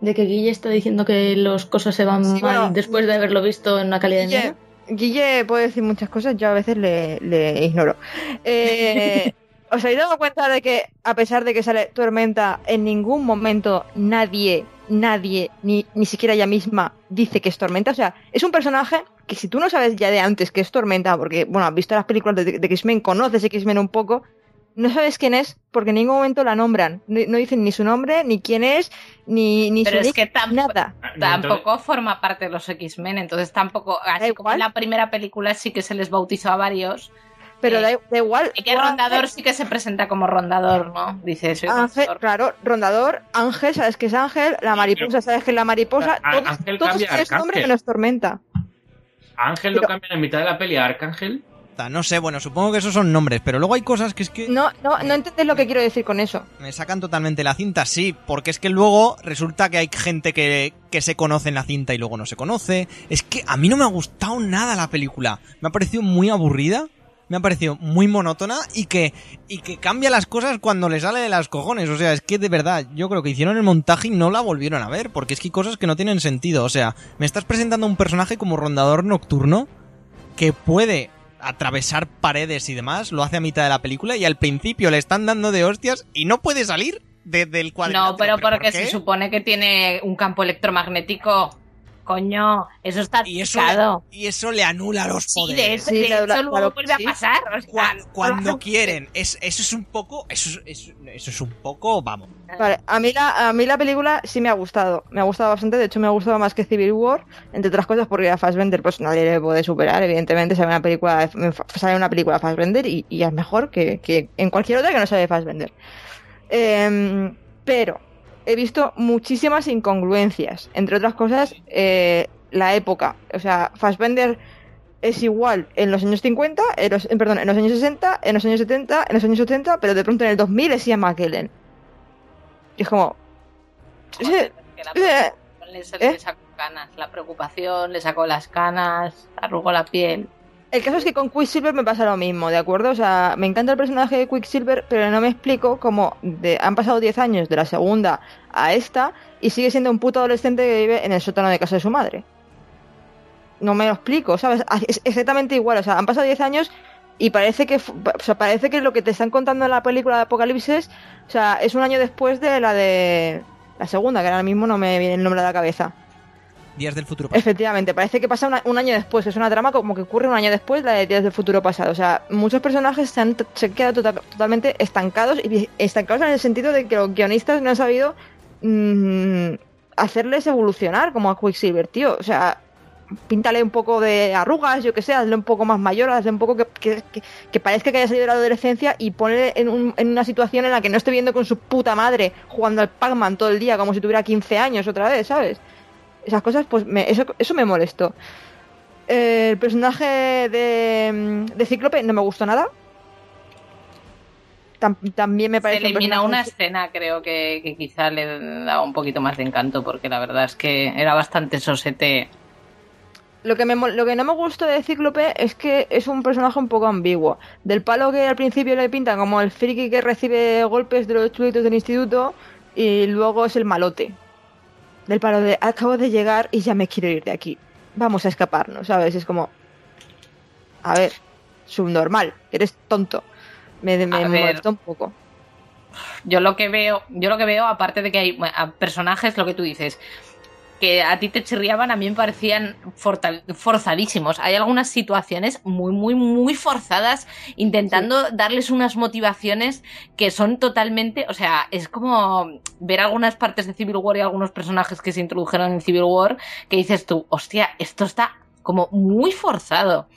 De que Guille está diciendo que las cosas se van Sí, mal bueno, después de haberlo visto en una calidad de Guille, mierda. Guille puede decir muchas cosas, yo a veces le, le ignoro. Eh, ¿Os habéis dado cuenta de que, a pesar de que sale Tormenta, en ningún momento nadie, nadie, ni, ni siquiera ella misma, dice que es Tormenta? O sea, es un personaje que si tú no sabes ya de antes que es Tormenta, porque, bueno, has visto las películas de, de X-Men, conoces X-Men un poco, no sabes quién es porque en ningún momento la nombran. No, no dicen ni su nombre, ni quién es, ni, ni Pero su es que nada. Tampoco forma parte de los X-Men, entonces tampoco, así como en la primera película sí que se les bautizó a varios, Pero da, da igual. y que Rondador sí que se presenta como Rondador, ¿no? Dice, Rondador. claro, rondador, Ángel, sabes que es Ángel, la mariposa, sabes que es la mariposa, A- todos, Ángel todos cambia a tienen su nombre Arcángel. menos tormenta. A Ángel lo pero- cambian en mitad de la peli a Arcángel. No sé, bueno, supongo que esos son nombres, pero luego hay cosas que es que... No, no, no entendés lo que quiero decir con eso. Me sacan totalmente la cinta, sí, porque es que luego resulta que hay gente que, que se conoce en la cinta y luego no se conoce. Es que a mí no me ha gustado nada la película. Me ha parecido muy aburrida, me ha parecido muy monótona y que, y que cambia las cosas cuando le sale de las cojones. O sea, es que de verdad, yo creo que hicieron el montaje y no la volvieron a ver, porque es que hay cosas que no tienen sentido. O sea, me estás presentando un personaje como rondador nocturno que puede atravesar paredes y demás, lo hace a mitad de la película y al principio le están dando de hostias y no puede salir de- del cuadrilátero. No, pero ¿por porque se supone que tiene un campo electromagnético coño, eso está Y eso, le, y eso le anula los Sí, poderes. de, eso- Sí, de claro, hecho luego claro, vuelve sí. a pasar. o sea, cuando quieren. Es, eso es un poco. Eso, es- eso, eso es un poco. Vamos. Vale, a mí, la, a mí la película sí me ha gustado. Me ha gustado bastante. De hecho, me ha gustado más que Civil War. Entre otras cosas, porque a Fassbender pues nadie le puede superar. Evidentemente, sale una película de, sale una película de Fassbender y, y es mejor que, que en cualquier otra que no sale de Fassbender. Em, pero he visto muchísimas incongruencias. Entre otras cosas, eh, la época. O sea, Fassbender es igual en los años 50, en los, perdón, en los años 60, en los años 70, en los años 80, pero de pronto en el 2000 es Ian McKellen. Y es como... Joder, ¿eh? le sacó canas. La preocupación le sacó las canas, arrugó la piel. El caso es que con Quicksilver me pasa lo mismo, ¿de acuerdo? O sea, me encanta el personaje de Quicksilver, pero no me explico cómo de, han pasado 10 años de la segunda a esta y sigue siendo un puto adolescente que vive en el sótano de casa de su madre. No me lo explico, ¿sabes? Ah, Es exactamente igual, o sea, han pasado 10 años y parece que, o sea, parece que lo que te están contando en la película de Apocalipsis, o sea, es un año después de la de la segunda, que ahora mismo no me viene el nombre a la cabeza. Días del futuro. pasado. Efectivamente, parece que pasa un año después, es una trama como que ocurre un año después la de Días del Futuro Pasado. O sea, muchos personajes se han, se quedado tota- totalmente estancados y estancados en el sentido de que los guionistas no han sabido mm, hacerles evolucionar como a Quicksilver, tío. O sea, píntale un poco de arrugas, yo que sé, hazle un poco más mayor, hazle un poco que- que parezca que haya salido de la adolescencia y ponle en, un- en una situación en la que no esté viendo con su puta madre jugando al Pac-Man todo el día como si tuviera 15 años otra vez, ¿sabes? Esas cosas, pues me- eso, eso me molestó. El personaje de, de Cíclope no me gustó nada. Tam- también me Se parece un elimina una escena, creo que, que quizá le daba un poquito más de encanto, porque la verdad es que era bastante sosete. Lo que, me, lo que no me gusta de Cíclope es que es un personaje un poco ambiguo. Del palo que al principio le pintan como el friki que recibe golpes de los chulitos del instituto y luego es el malote. Del palo de acabo de llegar y ya me quiero ir de aquí. Vamos a escaparnos, ¿sabes? Es como... A ver, subnormal, eres tonto. Me, me, molestó un poco. Yo lo que veo, yo lo que veo, aparte de que hay personajes, lo que tú dices, que a ti te chirriaban, a mí me parecían forzadísimos. Hay algunas situaciones muy, muy, muy forzadas, intentando darles unas motivaciones que son totalmente, o sea, es como ver algunas partes de Civil War y algunos personajes que se introdujeron en Civil War, que dices tú, hostia, esto está como muy forzado.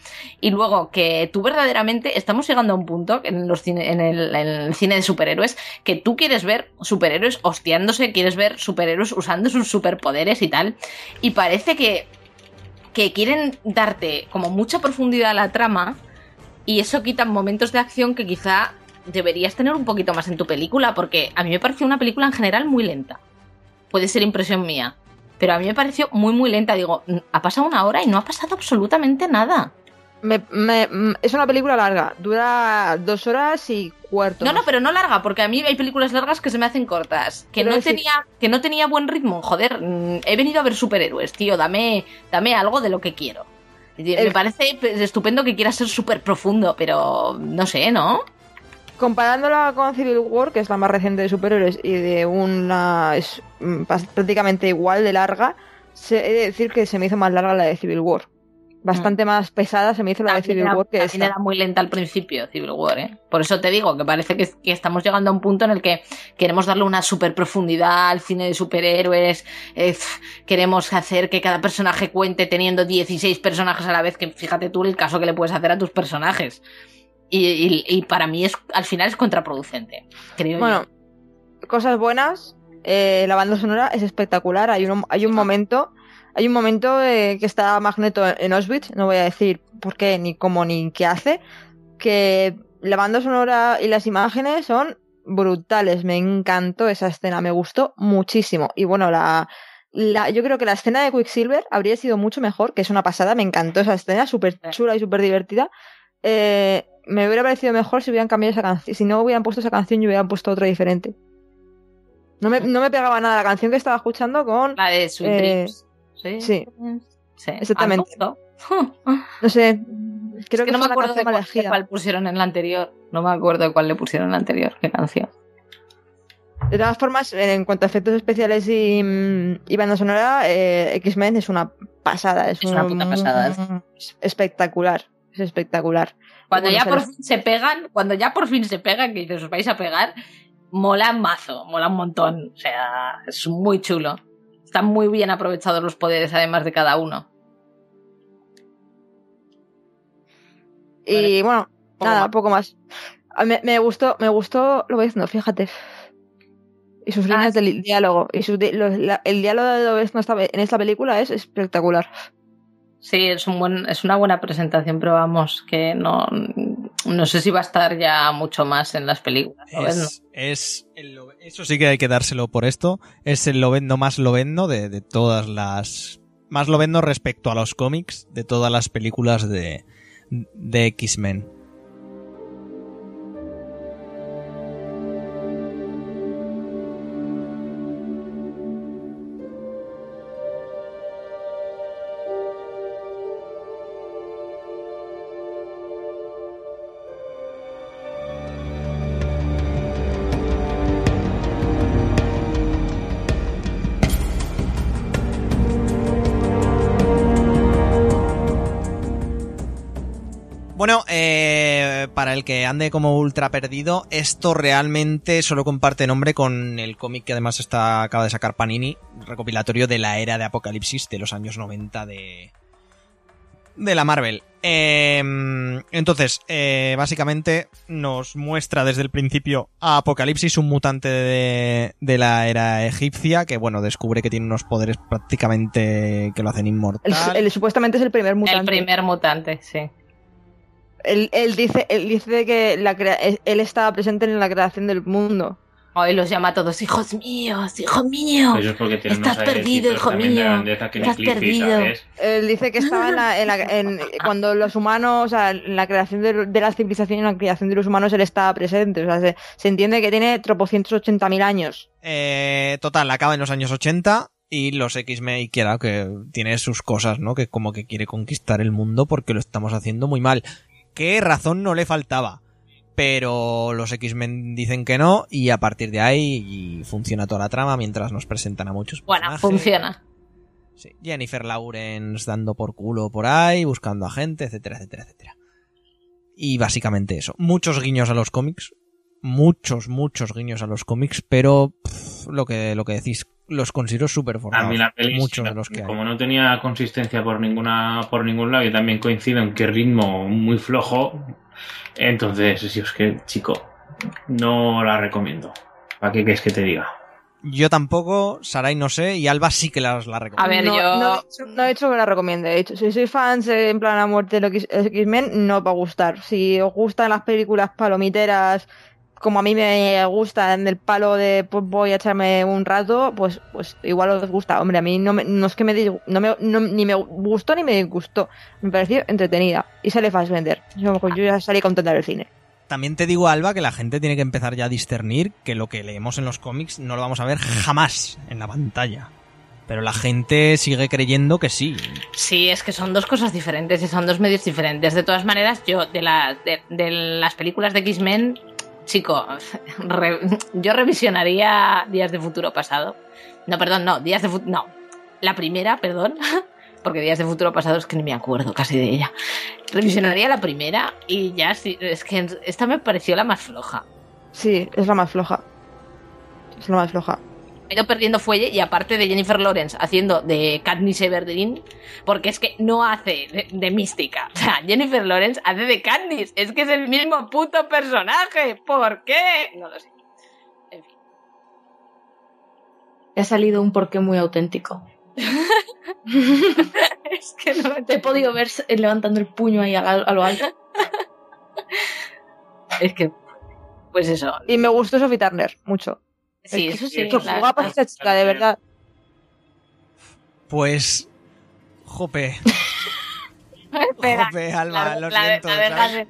Y luego que tú verdaderamente estamos llegando a un punto en, los cine- en, el, cine de superhéroes que tú quieres ver superhéroes hostiándose, quieres ver superhéroes usando sus superpoderes y tal. Y parece que, que quieren darte como mucha profundidad a la trama y eso quita momentos de acción que quizá deberías tener un poquito más en tu película porque a mí me pareció una película en general muy lenta. Puede ser impresión mía. Pero a mí me pareció muy, muy lenta. Digo, "Mm, ha pasado una hora y no ha pasado absolutamente nada. Me- me- mm, es una película larga, dura dos horas y cuarto. No, no, pero no larga, porque a mí hay películas largas que se me hacen cortas. Que no tenía, que no tenía buen ritmo. Joder, mm, he venido a ver superhéroes, tío. Dame, dame algo de lo que quiero. Me El- parece pues, estupendo que quieras ser súper profundo, pero no sé, ¿no? Comparándola con Civil War, que es la más reciente de superhéroes y de una es mm, prácticamente igual de larga, se, he de decir que se me hizo más larga la de Civil War. Bastante más pesada se me hizo la de Civil era, War que esta. era muy lenta al principio, Civil War, ¿eh? Por eso te digo que parece que, que estamos llegando a un punto en el que queremos darle una super profundidad al cine de superhéroes, eh, queremos hacer que cada personaje cuente teniendo 16 personajes a la vez, que fíjate tú el caso que le puedes hacer a tus personajes. Y, y- y para mí es al final es contraproducente, creo yo. Bueno, cosas buenas. eh, la banda sonora es espectacular. Hay un, hay un momento, hay un momento eh, que está Magneto en Auschwitz, no voy a decir por qué, ni cómo, ni qué hace, que la banda sonora y las imágenes son brutales. Me encantó esa escena, me gustó muchísimo. Y bueno, la, la, yo creo que la escena de Quicksilver habría sido mucho mejor, que es una pasada, me encantó esa escena, súper chula y súper divertida. Eh, me hubiera parecido mejor si hubieran cambiado esa canción, si no hubieran puesto esa canción y hubieran puesto otra diferente. No me, no me pegaba nada la canción que estaba escuchando con, la de Sweet eh, Dreams. Sí. sí. Sí. exactamente. ¿no? sé, creo Es que no me acuerdo de cuál, de cuál pusieron en la anterior. No me acuerdo de cuál le pusieron en la anterior. ¿Qué canción? De todas formas, en cuanto a efectos especiales y, mm, y banda sonora, eh, X-Men es una pasada. Es, Es una un- puta pasada. es espectacular. Es espectacular. Cuando ya por fin se pegan, cuando ya por fin se pegan, que dices, os vais a pegar, mola mazo, mola un montón. O sea, es muy chulo. Están muy bien aprovechados los poderes, además de cada uno. Y bueno, Poco nada, más. poco más. A mí- me gustó, me gustó, lo voy diciendo, fíjate. Y sus Ah, líneas del diálogo. Y su di- los- la- el diálogo de Lobezno en esta película es espectacular. Sí, es, un buen, es una buena presentación, pero vamos, que no, no sé si va a estar ya mucho más en las películas. Es, es el eso sí que hay que dárselo por esto. Es el lobendo más lobendo de, de todas las. Más lobendo respecto a los cómics de todas las películas de, de X-Men. Para el que ande como ultra perdido, esto realmente solo comparte nombre con el cómic que además está acaba de sacar Panini, recopilatorio de la era de Apocalipsis de los años 90 de de la Marvel. Eh, entonces, eh, básicamente nos muestra desde el principio a Apocalipsis, un mutante de, de la era egipcia, que bueno, descubre que tiene unos poderes prácticamente que lo hacen El- inmortal. el- supuestamente es el primer mutante. El primer mutante, sí. Él, él dice, él dice que la crea- él estaba presente en la creación del mundo. Hoy los llama a todos hijos míos, hijo mío. Porque Estás unos perdido, hijo de mío. que Estás perdido. ¿sabes? Él dice que estaba en la, en la- en- cuando los humanos, o sea, en la creación de, de la civilización y en la creación de los humanos, él estaba presente. O sea, se, se entiende que tiene tropocientos ochenta mil años. Eh, total, acaba en los años 80 y los X-Men, y claro, que tiene sus cosas, ¿no? Que como que quiere conquistar el mundo porque lo estamos haciendo muy mal. ¿Qué razón no le faltaba? Pero los X-Men dicen que no y a partir de ahí funciona toda la trama mientras nos presentan a muchos Bueno, funciona. Sí, Jennifer Lawrence dando por culo por ahí, buscando a gente, etcétera, etcétera, etcétera. Y básicamente eso. Muchos guiños a los cómics. Muchos, muchos guiños a los cómics, pero pff, lo que lo que decís, los considero súper A forzados. mí la peli, muchos de los que hay. como no tenía consistencia por ninguna por ningún lado, y también coincido en que ritmo muy flojo, entonces, si es que, chico, no la recomiendo. ¿Para qué quieres que te diga? Yo tampoco, Sarai no sé, y Alba sí que las la recomiendo. A ver, no, yo- No, he dicho- no he dicho que la recomiende. He dicho, si sois fans eh, en plan a muerte de los X-Men, no va a gustar. Si os gustan las películas palomiteras, como a mí me gustan del palo de pues, voy a echarme un rato, pues, pues igual os gusta. Hombre, a mí no, me- no es que me, no me no- ni me gustó ni me disgustó. Me pareció entretenida. Y sale Fassbender. Yo, yo ya salí contenta del cine. También te digo, Alba, que la gente tiene que empezar ya a discernir que lo que leemos en los cómics no lo vamos a ver jamás en la pantalla. Pero la gente sigue creyendo que sí. Sí, es que son dos cosas diferentes y son dos medios diferentes. De todas maneras, yo de, la- de, de las películas de X-Men, chico, re- yo revisionaría Días de Futuro Pasado. No, perdón, no, Días de Futuro... No, la primera, perdón, porque Días de Futuro Pasado es que ni me acuerdo casi de ella. Revisionaría la primera y ya, sí, es que esta me pareció la más floja. Sí, es la más floja. Es la más floja. Ha ido perdiendo fuelle y aparte de Jennifer Lawrence haciendo de Katniss Everdeen, porque es que no hace de, de mística. O sea, Jennifer Lawrence hace de Katniss. Es que es el mismo puto personaje. ¿Por qué? No lo sé. En fin. Ha salido un porqué muy auténtico. Es que no Te he podido ver levantando el puño ahí a, a lo alto. Es que. Pues eso. Y me gustó Sophie Turner, mucho. Sí, Es que- eso sí. Qué la- guapa esta chica, de verdad. Pues. Jope. Espera, Jope, Alba, la- lo la- siento. la ¿sabes?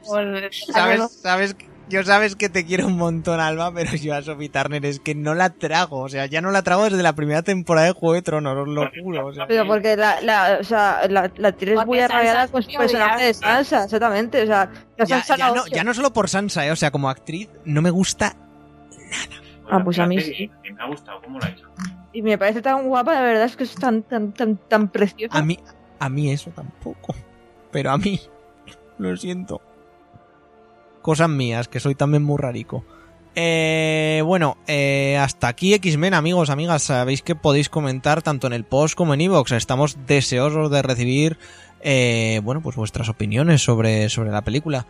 ¿Sabes, sabes, yo sabes que te quiero un montón, Alba, pero yo a Sophie Turner es que no la trago. O sea, ya no la trago desde la primera temporada de Juego de Tronos, os lo juro. O sea, Pero porque la, la, o sea, la, la actriz es Porque muy arraigada con su personaje de. Sansa, exactamente. O sea, ya, Sansa ya no, ya no solo por Sansa, ¿eh? o sea, como actriz, no me gusta. Ah, pues a mí sí. que me ha gustado cómo lo ha hecho. Y me parece tan guapa, la verdad es que es tan, tan, tan, tan preciosa. A mí, a mí eso tampoco. Pero a mí, lo siento. Cosas mías, que soy también muy rarico. Eh, bueno, eh, hasta aquí X-Men, amigos, amigas. Sabéis que podéis comentar tanto en el post como en iVoox. Estamos deseosos de recibir, eh, bueno, pues vuestras opiniones sobre, sobre la película.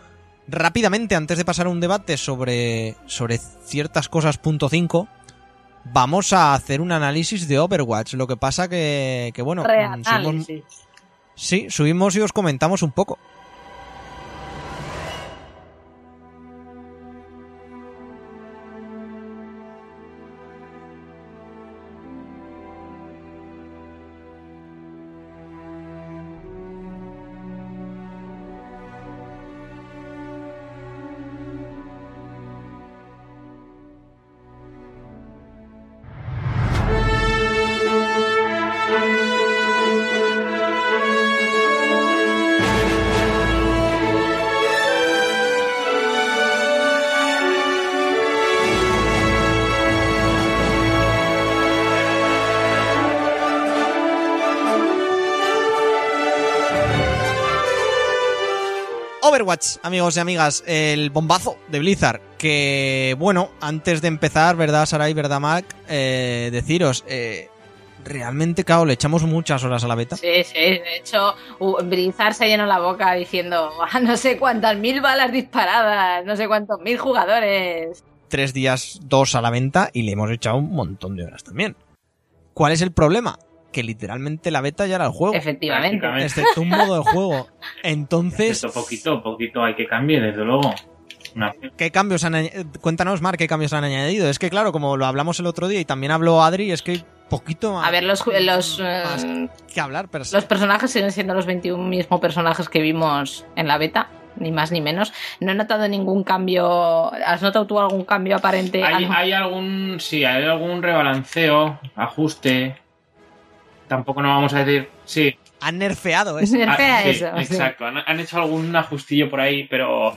Rápidamente, antes de pasar a un debate sobre, sobre ciertas cosas punto 5, vamos a hacer un análisis de Overwatch. Lo que pasa que, que bueno, mm, subimos-. Sí, subimos y os comentamos un poco. Overwatch, amigos y amigas, el bombazo de Blizzard. Que, bueno, antes de empezar, ¿verdad, Sarai? ¿Verdad, Mac? Eh, deciros, eh, realmente, claro, le echamos muchas horas a la beta. Sí, sí, de hecho, uh, Blizzard se llenó la boca diciendo "Ah, no sé cuántas mil balas disparadas, no sé cuántos mil jugadores. Tres días, dos a la venta y le hemos echado un montón de horas también. ¿Cuál es el problema? Que literalmente la beta ya era el juego. Efectivamente. Excepto un modo de juego. Entonces, Esto poquito, poquito hay que cambiar, desde luego. ¿Qué cambios han añadido? Cuéntanos, Mar, qué cambios han añadido. Es que, claro, como lo hablamos el otro día y también habló Adri, es que hay poquito más A ver, los, los, más eh, que hablar, pero los personajes siguen siendo los 21 mismos personajes que vimos en la beta, ni más ni menos. No he notado ningún cambio. ¿Has notado tú algún cambio aparente? Hay, hay algún, sí, hay algún rebalanceo, ajuste. Tampoco no vamos a decir, sí, han nerfeado eso. Nerfea Ah, sí, eso. sí. exacto. Han, han hecho algún ajustillo por ahí, pero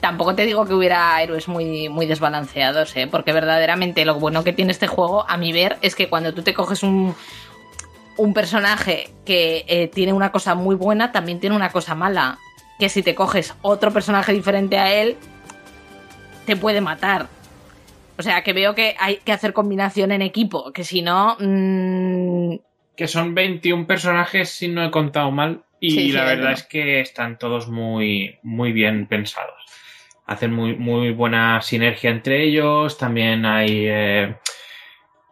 Tampoco te digo que hubiera héroes muy, muy desbalanceados, ¿eh? porque verdaderamente lo bueno que tiene este juego, a mi ver, es que cuando tú te coges un, un personaje que eh, tiene una cosa muy buena, también tiene una cosa mala. Que si te coges otro personaje diferente a él, te puede matar. O sea, que veo que hay que hacer combinación en equipo, que si no... mm, que son 21 personajes, si no he contado mal. Y Sí, la verdad es que están todos muy, muy bien pensados. Hacen muy, muy buena sinergia entre ellos. También hay. eh,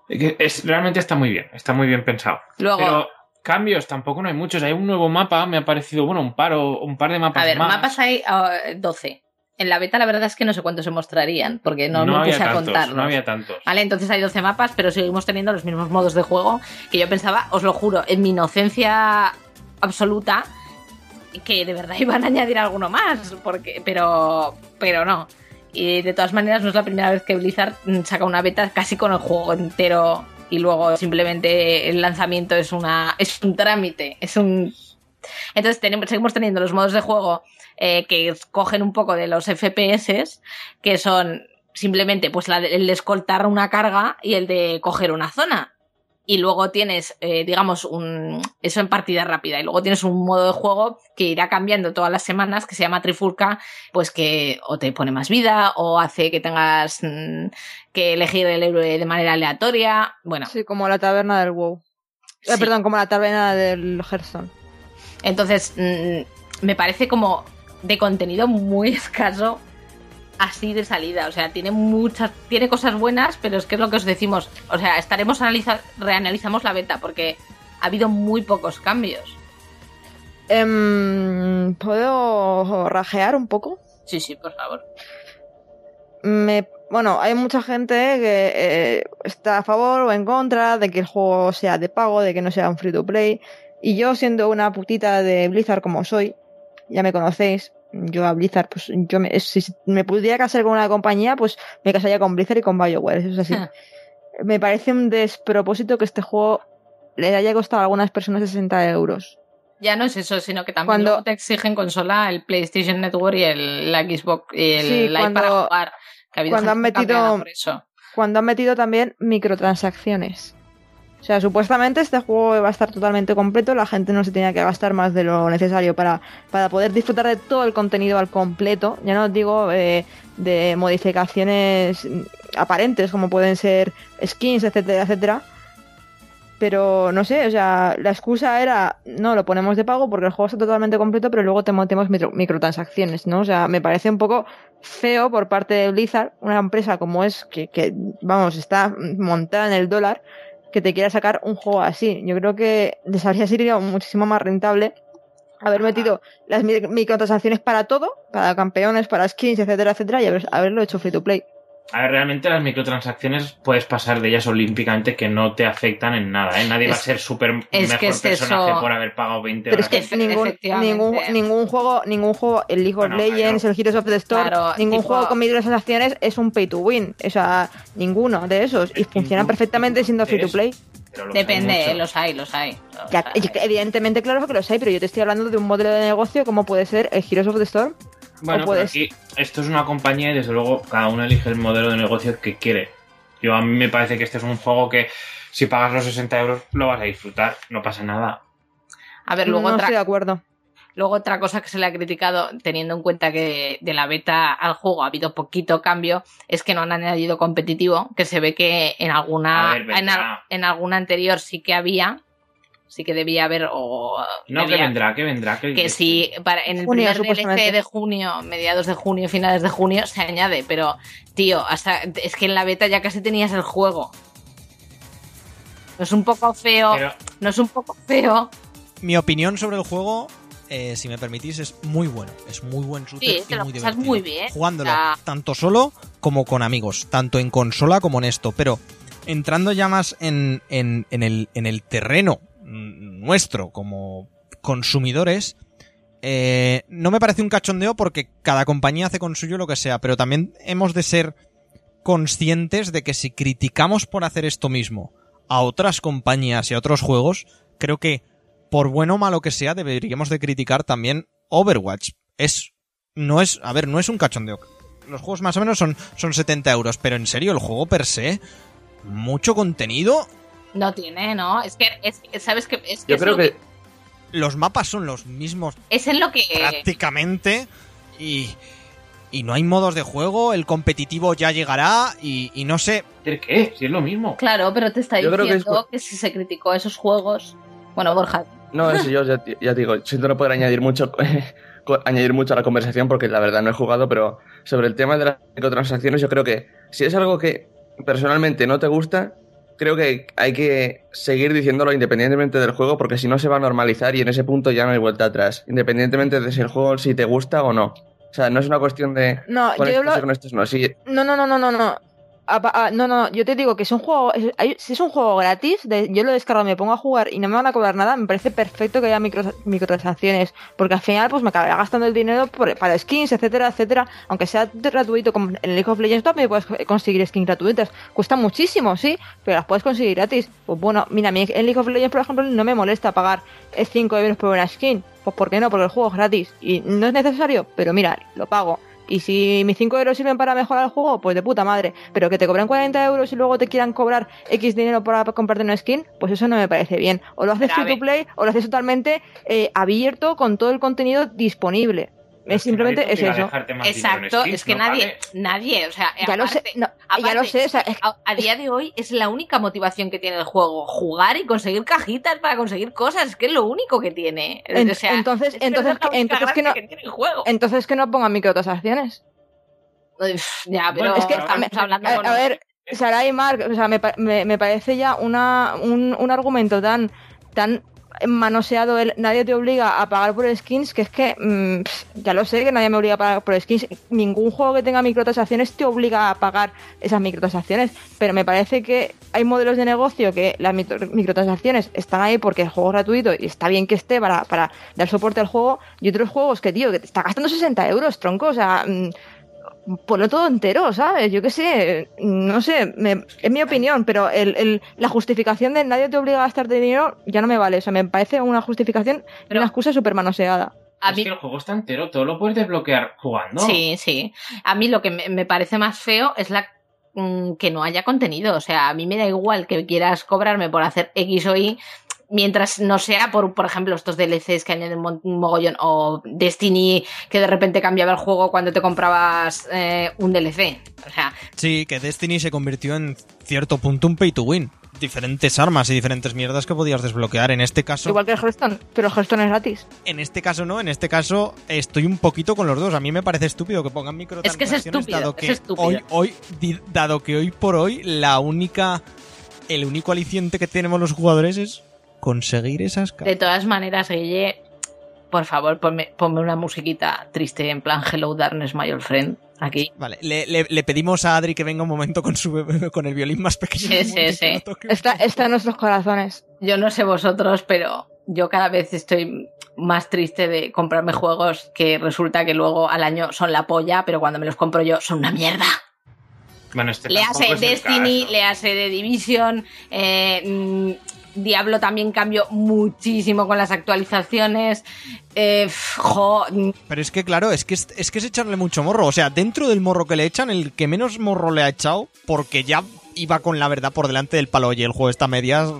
es, realmente está muy bien. Está muy bien pensado. Luego, Pero cambios tampoco no hay muchos. Hay un nuevo mapa. Me ha parecido, bueno, un par, o- un par de mapas a ver, más. mapas hay ah, 12. En la beta la verdad es que no sé cuántos se mostrarían, porque no, me había puse a contarlos. No había tantos. Vale, entonces hay 12 mapas, pero seguimos teniendo los mismos modos de juego que yo pensaba, os lo juro, en mi inocencia absoluta, que de verdad iban a añadir alguno más, porque, pero, pero no. Y de todas maneras no es la primera vez que Blizzard mm, saca una beta casi con el juego entero y luego simplemente el lanzamiento es una es un trámite, es un entonces tenemos, seguimos teniendo los modos de juego eh, que cogen un poco de los FPS, que son simplemente pues la el de escoltar una carga y el de coger una zona. Y luego tienes, eh, digamos, un, eso en partida rápida. Y luego tienes un modo de juego que irá cambiando todas las semanas, que se llama Trifulca, pues que o te pone más vida o hace que tengas mm, que elegir el héroe de manera aleatoria. Bueno, Sí, como la taberna del WoW. Eh, perdón, como la taberna del Hearthstone. Entonces, mm, me parece como de contenido muy escaso así de salida. O sea, tiene muchas, tiene cosas buenas, pero es que es lo que os decimos. O sea, estaremos analiza, reanalizamos la beta porque ha habido muy pocos cambios. Em, ¿Puedo rajear un poco? Sí, sí, por favor. Me, bueno, hay mucha gente que eh, está a favor o en contra de que el juego sea de pago, de que no sea un free to play. Y yo, siendo una putita de Blizzard como soy, ya me conocéis, yo a Blizzard, pues yo me, si me pudiera casar con una compañía, pues me casaría con Blizzard y con BioWare, eso es así. me parece un despropósito que este juego le haya costado a algunas personas 60 euros. Ya no es eso, sino que también Cuando- luego te exigen consola, el PlayStation Network y el, la Xbox y el Sí, Live cuando- para jugar. Que ha cuando han metido- por eso. cuando han metido también microtransacciones. O sea, supuestamente este juego va a estar totalmente completo, la gente no se tenía que gastar más de lo necesario para, para poder disfrutar de todo el contenido al completo. Ya no os digo eh, de modificaciones aparentes como pueden ser skins, etcétera, etcétera. Pero no sé, o sea, la excusa era, no, lo ponemos de pago porque el juego está totalmente completo, pero luego te metemos micro- microtransacciones, ¿no? O sea, me parece un poco feo por parte de Blizzard, una empresa como es, que, que vamos, está montada en el dólar, que te quiera sacar un juego así. Yo creo que les habría sido muchísimo más rentable haber metido las mi- microtransacciones para todo, para campeones, para skins, etcétera, etcétera, y haber- haberlo hecho free to play. A ver, realmente las microtransacciones puedes pasar de ellas olímpicamente que no te afectan en nada, ¿eh? Nadie va a ser súper mejor que es personaje eso. por haber pagado 20 Pero es horas. que ningún, ningún, ningún juego, ningún juego, el League of Bueno, Legends, claro. el Heroes of the Storm, Claro, ningún tipo- juego con microtransacciones es un pay to win. O sea, ninguno de esos. Y funcionan perfectamente siendo free to play. los hay Depende, eh, los hay, los hay. los Ya, hay. evidentemente, claro que lo sé, pero yo te estoy hablando de un modelo de negocio como puede ser el Heroes of the Storm. Bueno, puedes- pero aquí esto es una compañía y desde luego cada uno elige el modelo de negocio que quiere. Yo a mí me parece que este es un juego que si pagas los 60 euros lo vas a disfrutar, no pasa nada. A ver, luego no otra, estoy de acuerdo. Luego otra cosa que se le ha criticado, teniendo en cuenta que de la beta al juego ha habido poquito cambio, es que no han añadido competitivo, que se ve que en alguna, A ver, vendrá. en, al- en alguna anterior sí que había, sí que debía haber, o No, que vendrá, que vendrá. Que, que sí, para, en el Junio, primer DLC supuestamente. de junio, mediados de junio, finales de junio, se añade, pero tío, hasta es que en la beta ya casi tenías el juego. No es un poco feo, Pero no es un poco feo. Mi opinión sobre el juego, eh, si me permitís, es muy bueno. Es muy buen shooter Sí, y te lo muy pasas divertido. muy bien. Jugándolo tanto solo como con amigos, tanto en consola como en esto. Pero entrando ya más en, en, en el, en el terreno nuestro como consumidores, eh, no me parece un cachondeo porque cada compañía hace con suyo lo que sea, pero también hemos de ser conscientes de que si criticamos por hacer esto mismo a otras compañías y a otros juegos, creo que por bueno o malo que sea deberíamos de criticar también Overwatch. Es no es, a ver, no es un cachondeo. Los juegos más o menos son son 70 euros, pero en serio el juego per se mucho contenido. No tiene, ¿no? Es que, es, sabes que es, Yo es creo que Los mapas son los mismos es en lo que prácticamente y y no hay modos de juego, el competitivo ya llegará y, y no sé, ¿de qué? Si es lo mismo. Claro, pero te está Yo creo que es diciendo que, si se criticó esos juegos. Bueno, Borja, No, eso yo ya, ya te digo, siento no poder añadir mucho, añadir mucho a la conversación porque la verdad no he jugado, pero sobre el tema de las microtransacciones yo creo que si es algo que personalmente no te gusta, creo que hay que seguir diciéndolo independientemente del juego porque si no se va a normalizar y en ese punto ya no hay vuelta atrás, independientemente de si el juego si te gusta o no. O sea, no es una cuestión de No, con yo estos con no. No, no, no, no, no, no. Apa- ah, no, no, yo te digo que es un juego, si es un juego gratis, yo lo descargo, me pongo a jugar y no me van a cobrar nada, me parece perfecto que haya micro, microtransacciones, porque al final pues me acabará gastando el dinero por- para skins, etcétera, etcétera, aunque sea gratuito, como en League of Legends también puedes conseguir skins gratuitas, cuesta muchísimo, sí, pero las puedes conseguir gratis. Pues bueno, mira, a mí en League of Legends, por ejemplo, no me molesta pagar 5 euros por una skin, pues ¿por qué no? Porque el juego es gratis y no es necesario, pero mira, lo pago. Y si mis 5 euros sirven para mejorar el juego, pues de puta madre. Pero que te cobren 40 euros y luego te quieran cobrar X dinero para comprarte una skin, pues eso no me parece bien. O lo haces free to play o lo haces totalmente eh, abierto con todo el contenido disponible. Es que simplemente es eso. exacto, es que no nadie, vale. nadie, o sea, Ya lo sé, aparte- no, ya lo aparte, sé. o sea, es- a, a día de hoy es la única motivación que tiene el juego, jugar y conseguir cajitas para conseguir cosas, es que es lo único que tiene. En- o sea, entonces- es que entonces que- entonces que no- tiene el juego. entonces que no pongan microtransacciones. Uf, ya, pero Bueno, es que estamos a, hablando a- con- a ver, Sarai y Mark, o sea, me, pa- me, me parece ya una, un, un argumento tan, tan manoseado el nadie te obliga a pagar por skins que es que mm, ya lo sé que nadie me obliga a pagar por skins. Ningún juego que tenga microtransacciones te obliga a pagar esas microtransacciones. Pero me parece que hay modelos de negocio que las micro- microtransacciones están ahí porque el juego es gratuito y está bien que esté para, para dar soporte al juego y otros juegos que tío que te está gastando 60 euros tronco o sea mm, ponlo todo entero, ¿sabes? Yo qué sé, no sé, me- es mi opinión, pero el, el- la justificación de nadie te obliga a gastarte dinero ya no me vale. O sea, me parece una justificación y Pero- una excusa súper manoseada. a Es mí- que el juego está entero, todo lo puedes desbloquear jugando. Sí, sí. A mí lo que me, me parece más feo es la mm, que no haya contenido. O sea, a mí me da igual que quieras cobrarme por hacer X o Y mientras no sea por, por ejemplo, estos DLCs que añaden un mogollón o Destiny que de repente cambiaba el juego cuando te comprabas eh, un DLC. O sea, Sí, que Destiny se convirtió en cierto punto un pay to win. Diferentes armas y diferentes mierdas que podías desbloquear. En este caso, Igual que el Hearthstone, pero el Hearthstone es gratis. en este caso no, en este caso estoy un poquito con los dos. A mí me parece estúpido que pongan Es que es microtransacciones estúpido, dado es que estúpido. hoy, hoy, di- dado que hoy por hoy la única, el único aliciente que tenemos los jugadores es conseguir esas de todas maneras, Guille, por favor, ponme, ponme una musiquita triste en plan Hello Darkness, my old friend. Aquí. Vale, le, le- le pedimos a Adri que venga un momento con su con el violín más pequeño. Sí, del sí, sí. Está, está en nuestros corazones. Yo no sé vosotros, pero yo cada vez estoy más triste de comprarme juegos que resulta que luego al año son la polla, pero cuando me los compro yo son una mierda. Bueno, este Le hace Destiny, le hace The Division, eh, mm, Diablo también cambió muchísimo con las actualizaciones. Eh, jo, Pero es que, claro, es que es, es que es echarle mucho morro. O sea, dentro del morro que le echan, el que menos morro le ha echado, porque ya iba con la verdad por delante del palo. Oye, el juego está a medias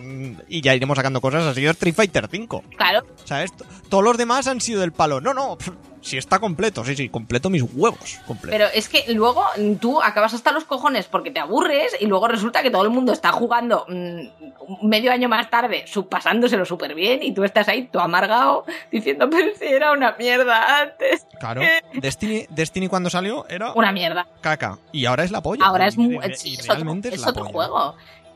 y ya iremos sacando cosas. Ha sido Street Fighter 5. claro, ¿Sabes? T- Todos los demás han sido del palo. No, no, si está completo, sí, sí, completo mis huevos. Completo. pero es que luego tú acabas hasta los cojones porque te aburres y luego resulta que todo el mundo está jugando mm, medio año más tarde, pasándoselo súper bien y tú estás ahí, tú amargado, diciendo, pero si era una mierda antes. Claro, Destiny, Destiny cuando salió era Una mierda. caca. Y ahora es la polla. Ahora es, Y- mu- y- sí, es otro, es otro juego.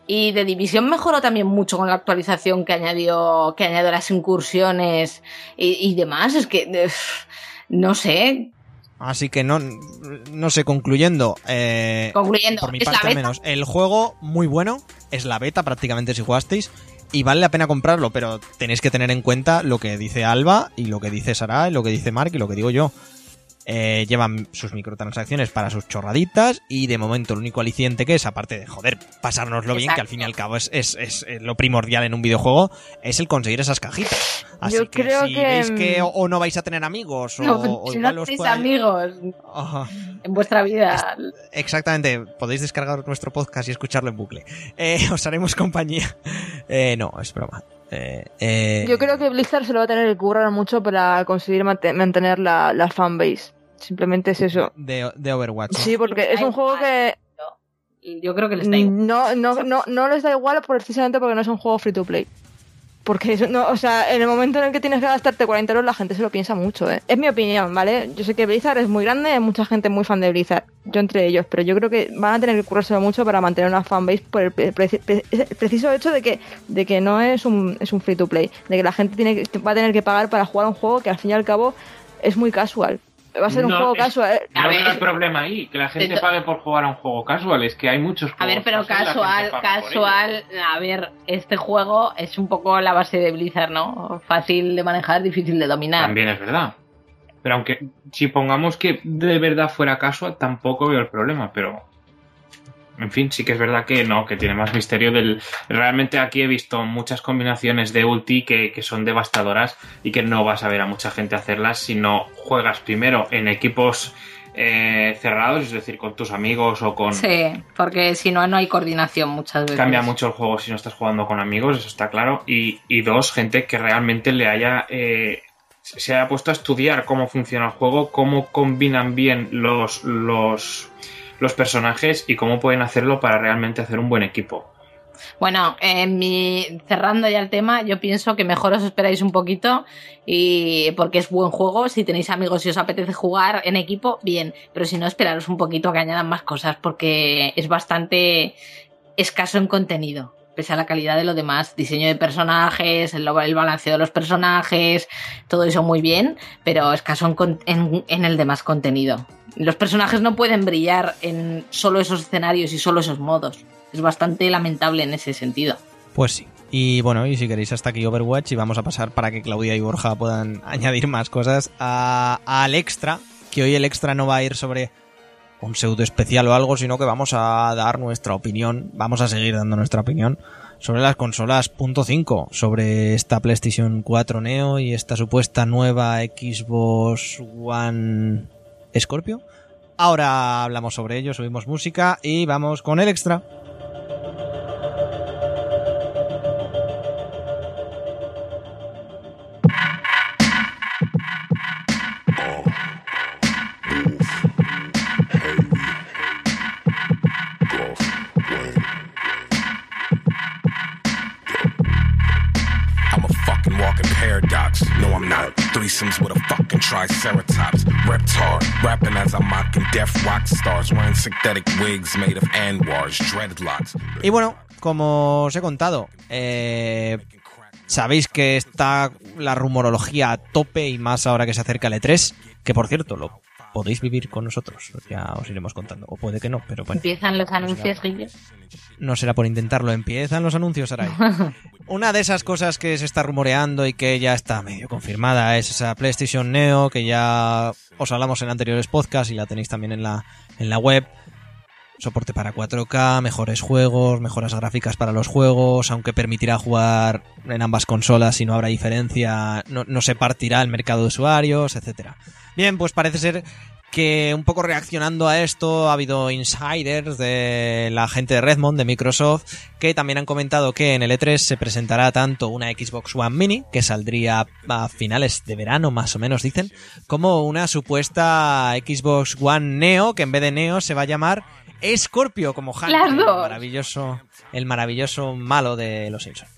Y de División mejoró también mucho con la actualización que añadió, que añadió las incursiones y, y demás. Es que, no sé, Así que no, no sé, concluyendo. Eh, concluyendo, por mi es parte beta. menos, el juego muy bueno, es la beta prácticamente si jugasteis, y vale la pena comprarlo, pero tenéis que tener en cuenta lo que dice Alba, y lo que dice Sara, y lo que dice Mark, y lo que digo yo. Eh, llevan sus microtransacciones para sus chorraditas, y de momento el único aliciente que es, aparte de, joder, pasárnoslo bien, que al fin y al cabo es, es, es, eh, lo primordial en un videojuego, es el conseguir esas cajitas. Así Yo que creo si que, veis que mm, o, o no vais a tener amigos, o, No, o si igual no os tenéis pueda- amigos en vuestra vida, Exactamente, podéis descargar nuestro podcast y escucharlo en bucle. Eh, os haremos compañía. Eh, no, es broma. Eh, eh, Yo creo que Blizzard se lo va a tener que currar mucho para conseguir mante- mantener la, la fanbase. Simplemente es eso. De, de Overwatch. Sí, porque es un juego que yo creo que les da igual. no, no, no, no les da igual precisamente porque no es un juego free to play. Porque eso no, o sea, en el momento en el que tienes que gastarte 40 euros la gente se lo piensa mucho, ¿eh? Es mi opinión, ¿vale? Yo sé que Blizzard es muy grande, hay mucha gente muy fan de Blizzard, yo entre ellos, pero yo creo que van a tener que currárselo mucho para mantener una fanbase por el pre- pre- pre- el preciso hecho de que, de que no es un, es un free to play, de que la gente tiene que, va a tener que pagar para jugar un juego que al fin y al cabo es muy casual. Va a ser un No, juego es- casual. ¿eh? A No ver, veo el problema ahí, que la gente pague por jugar a un juego casual, es que hay muchos juegos A ver, pero casual, casual, a ver, este juego es un poco la base de Blizzard, ¿no? Fácil de manejar, difícil de dominar. También es verdad. Pero aunque, si pongamos que de verdad fuera casual, tampoco veo el problema, pero... En fin, sí que es verdad que no, que tiene más misterio del... Realmente aquí he visto muchas combinaciones de ulti que, que son devastadoras y que no vas a ver a mucha gente hacerlas si no juegas primero en equipos eh, cerrados, es decir, con tus amigos o con... Sí, porque si no, no hay coordinación muchas veces. Cambia mucho el juego si no estás jugando con amigos, eso está claro. Y, y dos, gente que realmente le haya. eh, se haya puesto a estudiar cómo funciona el juego, cómo combinan bien los, los, los personajes y cómo pueden hacerlo para realmente hacer un buen equipo. Bueno, en mi, cerrando ya el tema, yo pienso que mejor os esperáis un poquito y porque es buen juego. Si tenéis amigos y os apetece jugar en equipo, bien. Pero si no, esperaros un poquito a que añadan más cosas porque es bastante escaso en contenido. Pese a la calidad de lo demás, diseño de personajes, el, balanceo de los personajes, todo eso muy bien, pero escaso en el demás contenido. Los personajes no pueden brillar en solo esos escenarios y solo esos modos. Es bastante lamentable en ese sentido. Pues sí. Y bueno, y si queréis hasta aquí Overwatch y vamos a pasar para que Claudia y Borja puedan añadir más cosas al extra, que hoy el extra no va a ir sobre un pseudo especial o algo, sino que vamos a dar nuestra opinión, vamos a seguir dando nuestra opinión sobre las consolas .5, sobre esta PlayStation 4 Neo y esta supuesta nueva Xbox One Scorpio. Ahora hablamos sobre ello, subimos música y vamos con el extra. Y bueno, como os he contado, eh, sabéis que está la rumorología a tope y más ahora que se acerca el E3, que por cierto lo podéis vivir con nosotros, ya os iremos contando, o puede que no, pero bueno. Empiezan los anuncios, Guille. No será por intentarlo, empiezan los anuncios, Sarai. Una de esas cosas que se está rumoreando y que ya está medio confirmada es esa PlayStation Neo, que ya os hablamos en anteriores podcasts y la tenéis también en la, en la web. Soporte para 4K, mejores juegos, mejoras gráficas para los juegos, aunque permitirá jugar en ambas consolas y no habrá diferencia, no, no se partirá el mercado de usuarios, etcétera. Bien, pues parece ser que un poco reaccionando a esto ha habido insiders de la gente de Redmond, de Microsoft, que también han comentado que en el E3 se presentará tanto una Xbox One Mini, que saldría a finales de verano más o menos dicen, como una supuesta Xbox One Neo, que en vez de Neo se va a llamar Scorpio, como Hank, el maravilloso, el maravilloso malo de los Simpsons.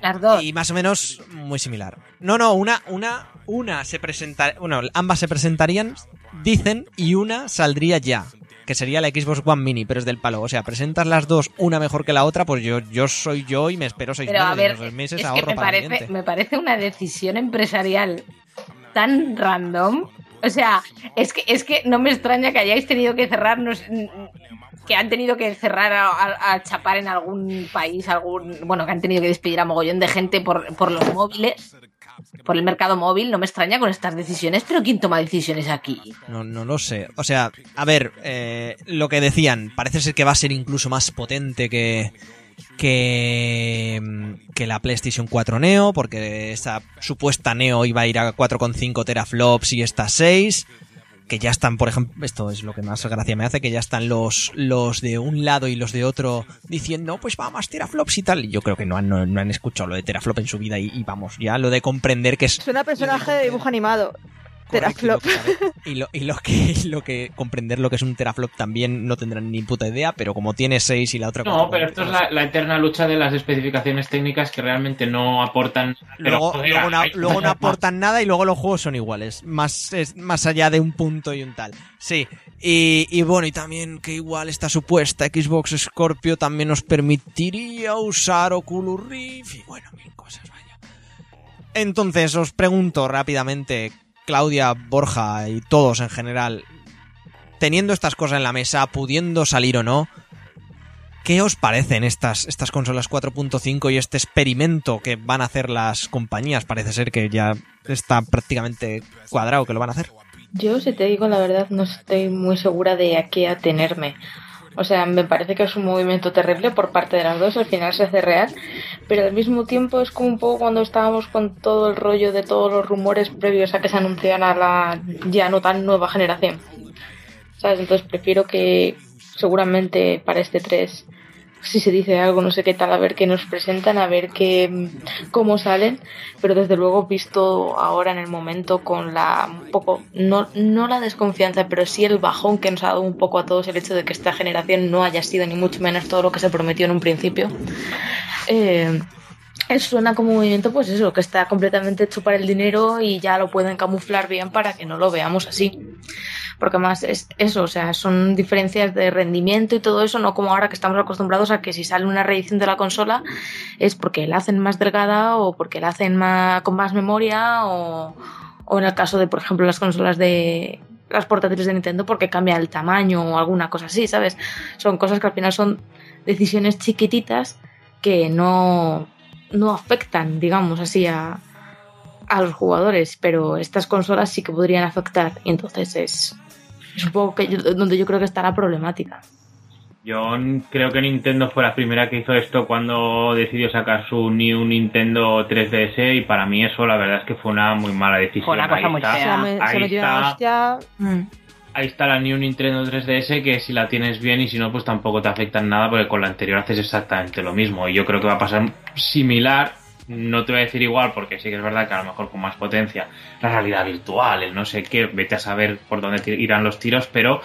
Las dos. Y más o menos muy similar. No, no, una, una, una se presenta, bueno, ambas se presentarían, dicen, y una saldría ya, que sería la Xbox One Mini, pero es del palo. O sea, presentas las dos, una mejor que la otra, pues yo, yo soy yo y me espero seis Pero a meses, ver, en esos meses es que ahorro me para parece, me parece una decisión empresarial tan random. O sea, es que, es que no me extraña que hayáis tenido que cerrar, no sé, que han tenido que cerrar a, chapar en algún país, algún, bueno, que han tenido que despedir a mogollón de gente por, por los móviles, por el mercado móvil. No me extraña con estas decisiones, pero ¿quién toma decisiones aquí? No, no lo sé. O sea, a ver, eh, lo que decían, parece ser que va a ser incluso más potente que, que, que la PlayStation 4 Neo, porque esa supuesta Neo iba a ir a 4,5 teraflops y esta 6. Que ya están, por ejemplo, esto es lo que más gracia me hace, que ya están los, los de un lado y los de otro diciendo, pues va más teraflops y tal. Y yo creo que no han, no, han escuchado lo de teraflop en su vida y, y vamos, ya lo de comprender que es Suena a personaje de dibujo animado. Teraflop. Y lo, que, y lo- y lo que y lo que comprender lo que es un teraflop también no tendrán ni puta idea, pero como tiene 6 y la otra No, cuatro, pero esto es la, la eterna lucha de las especificaciones técnicas que realmente no aportan. Luego, luego, no, hay- luego no aportan nada y luego los juegos son iguales. Más, es, más allá de un punto y un tal. Sí. Y, y bueno, y también que igual esta supuesta Xbox Scorpio también nos permitiría usar Oculus Rift y bueno, mil cosas, vaya. Entonces os pregunto rápidamente, Claudia, Borja y todos en general, teniendo estas cosas en la mesa, pudiendo salir o no, ¿Qué os parecen estas, estas consolas 4.5 y este experimento que van a hacer las compañías? Parece ser que ya está prácticamente cuadrado que lo van a hacer. Yo, si te digo la verdad, no estoy muy segura de a qué atenerme. O sea, me parece que es un movimiento terrible por parte de las dos, al final se hace real, pero al mismo tiempo es como un poco cuando estábamos con todo el rollo de todos los rumores previos a que se anunciara la ya no tan nueva generación. ¿Sabes? Entonces prefiero que seguramente para este 3 si se dice algo, no sé qué tal, a ver qué nos presentan, a ver qué cómo salen, pero desde luego visto ahora en el momento con la un poco no no la desconfianza, pero sí el bajón que nos ha dado un poco a todos el hecho de que esta generación no haya sido ni mucho menos todo lo que se prometió en un principio. Eh, suena como un movimiento, pues eso, que está completamente hecho para el dinero y ya lo pueden camuflar bien para que no lo veamos así. Porque más es eso, o sea, son diferencias de rendimiento y todo eso, no como ahora que estamos acostumbrados a que si sale una reedición de la consola es porque la hacen más delgada o porque la hacen más, con más memoria o, o en el caso de, por ejemplo, las consolas de las portátiles de Nintendo porque cambia el tamaño o alguna cosa así, ¿sabes? Son cosas que al final son decisiones chiquititas que no, no afectan, digamos así, a, a los jugadores, pero estas consolas sí que podrían afectar y entonces es, poco que yo- donde yo creo que está la problemática. Yo creo que Nintendo fue la primera que hizo esto cuando decidió sacar su New Nintendo 3DS y para mí eso la verdad es que fue una muy mala decisión. Fue una cosa Ahí muy está. fea. Me, ahí está. hostia. Mm. ahí está la New Nintendo 3DS que si la tienes bien y si no, pues tampoco te afecta en nada porque con la anterior haces exactamente lo mismo. Y yo creo que va a pasar similar, no te voy a decir igual porque sí que es verdad que a lo mejor con más potencia, la realidad virtual, el no sé qué, vete a saber por dónde irán los tiros, pero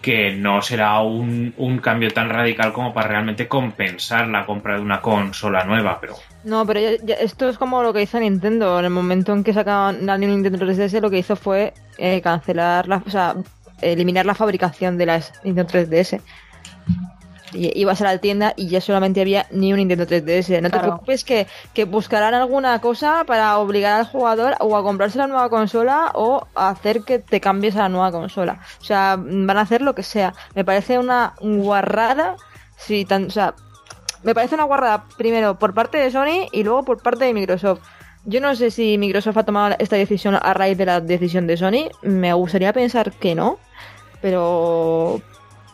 que no será un, un cambio tan radical como para realmente compensar la compra de una consola nueva, pero No, pero ya- esto es como lo que hizo Nintendo. En el momento en que sacaban la Nintendo 3DS, lo que hizo fue eh, cancelar la, o sea, eliminar la fabricación de las Nintendo 3DS. Y ibas a la tienda y ya solamente había ni un Nintendo 3DS. No te preocupes que, que buscarán alguna cosa para obligar al jugador o a comprarse la nueva consola o a hacer que te cambies a la nueva consola. O sea, van a hacer lo que sea. Me parece una guarrada. Si tan, o sea, me parece una guarrada primero por parte de Sony y luego por parte de Microsoft. Yo no sé si Microsoft ha tomado esta decisión a raíz de la decisión de Sony. Me gustaría pensar que no. Pero.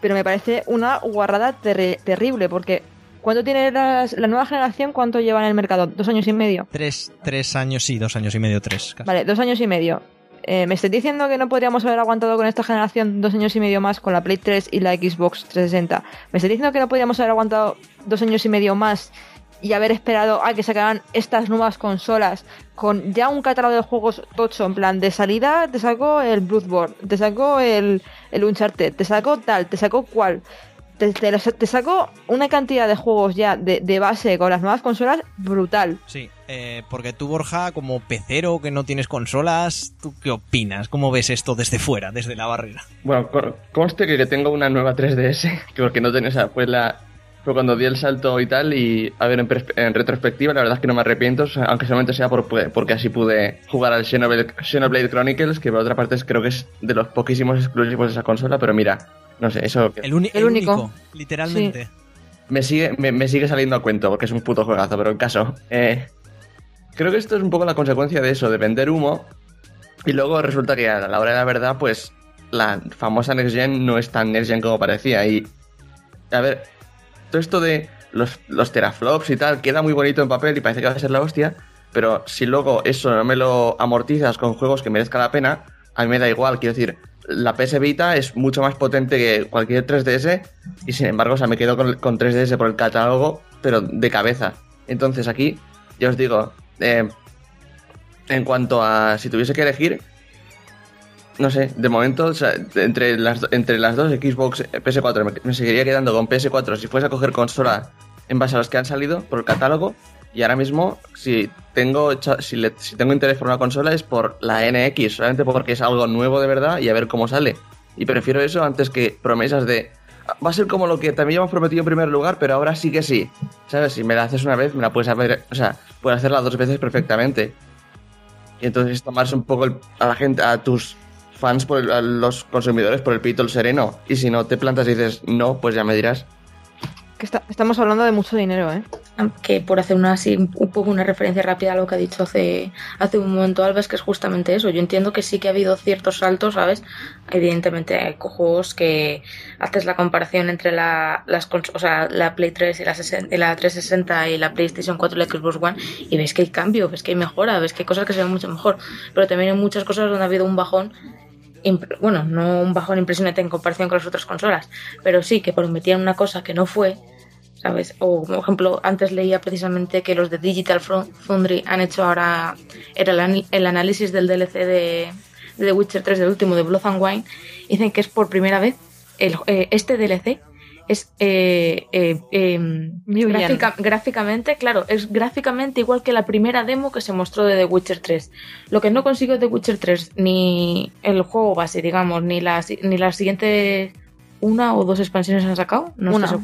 Pero me parece una guarrada terri- terrible. Porque. ¿Cuánto tiene las- la nueva generación? ¿Cuánto lleva en el mercado? ¿Dos años y medio? Tres, tres años, sí, dos años y medio, tres. casi. Vale, dos años y medio. Eh, ¿Me estáis diciendo que no podríamos haber aguantado con esta generación dos años y medio más con la Play 3 y la Xbox 360? ¿Me estáis diciendo que no podríamos haber aguantado dos años y medio más y haber esperado a que sacaran estas nuevas consolas con ya un catálogo de juegos tocho? En plan, de salida te sacó el Bloodborne, te sacó el, el Uncharted, te sacó tal, te sacó cual. Te, te, los- te sacó una cantidad de juegos ya de, de base con las nuevas consolas brutal. Sí, eh, porque tú, Borja, como pecero que no tienes consolas, ¿tú qué opinas? ¿Cómo ves esto desde fuera, desde la barrera? Bueno, con- conste que tengo una nueva 3DS, que porque no esa, fue la fue cuando di el salto y tal, y a ver, en, retrospectiva, la verdad es que no me arrepiento, aunque solamente sea por, porque así pude jugar al Xenoblade, Xenoblade Chronicles, que por otra parte es- creo que es de los poquísimos exclusivos de esa consola, pero mira, no sé, eso El, uni- El el único. único, literalmente. me sigue, me, me sigue saliendo a cuento, porque es un puto juegazo, pero en caso. eh, creo que esto es un poco la consecuencia de eso, de vender humo. Y luego resulta que a la hora de la verdad, pues la famosa Next Gen no es tan Next Gen como parecía. Y. A ver, todo esto de los, teraflops y tal queda muy bonito en papel y parece que va a ser la hostia. Pero si luego eso no me lo amortizas con juegos que merezca la pena, a mí me da igual. Quiero decir, la PS Vita es mucho más potente que cualquier 3DS y sin embargo, o sea, me quedo con, con 3DS por el catálogo, pero de cabeza. Entonces aquí, ya os digo, eh, en cuanto a si tuviese que elegir, no sé, de momento, entre las, entre las dos, Xbox, eh, PS4, me, me seguiría quedando con PS4 si fuese a coger consola en base a los que han salido por el catálogo. Y ahora mismo, si tengo, si, le- si tengo interés por una consola es por la NX, solamente porque es algo nuevo de verdad y a ver cómo sale. Y prefiero eso antes que promesas de. "Ah, Va a ser como lo que también hemos prometido en primer lugar, pero ahora sí que sí. ¿Sabes? Si me la haces una vez, me la puedes hacer. O sea, puedes hacerla dos veces perfectamente. Y entonces tomarse un poco el- a la gente, a tus fans, por el- a los consumidores por el pito el sereno. Y si no te plantas y dices no, pues ya me dirás. Que está- estamos hablando de mucho dinero, ¿eh? Aunque por hacer una así, un poco una referencia rápida a lo que ha dicho hace, hace un momento Alves, que es justamente eso. Yo entiendo que sí que ha habido ciertos saltos, ¿sabes? Evidentemente hay juegos que haces la comparación entre la, las o sea, la Play 3 y la, 60 y la 360 y la PlayStation 4 y la Xbox One y ves que hay cambio, ves que hay mejora, ves que hay cosas que se ven mucho mejor. Pero también hay muchas cosas donde ha habido un bajón bueno, no un bajón impresionante en comparación con las otras consolas, pero sí que prometían una cosa que no fue, ¿sabes? O, por ejemplo, antes leía precisamente que los de Digital Foundry han hecho ahora el, el análisis del DLC de, de The Witcher 3, del último de Blood and Wine, y dicen que es por primera vez el, eh, este DLC es eh, eh, eh, gráfica- gráficamente, claro, es gráficamente igual que la primera demo que se mostró de The Witcher 3. Lo que no consiguió The Witcher 3, ni el juego base, digamos, ni las ni las siguientes una o dos expansiones han sacado, no Una. estoy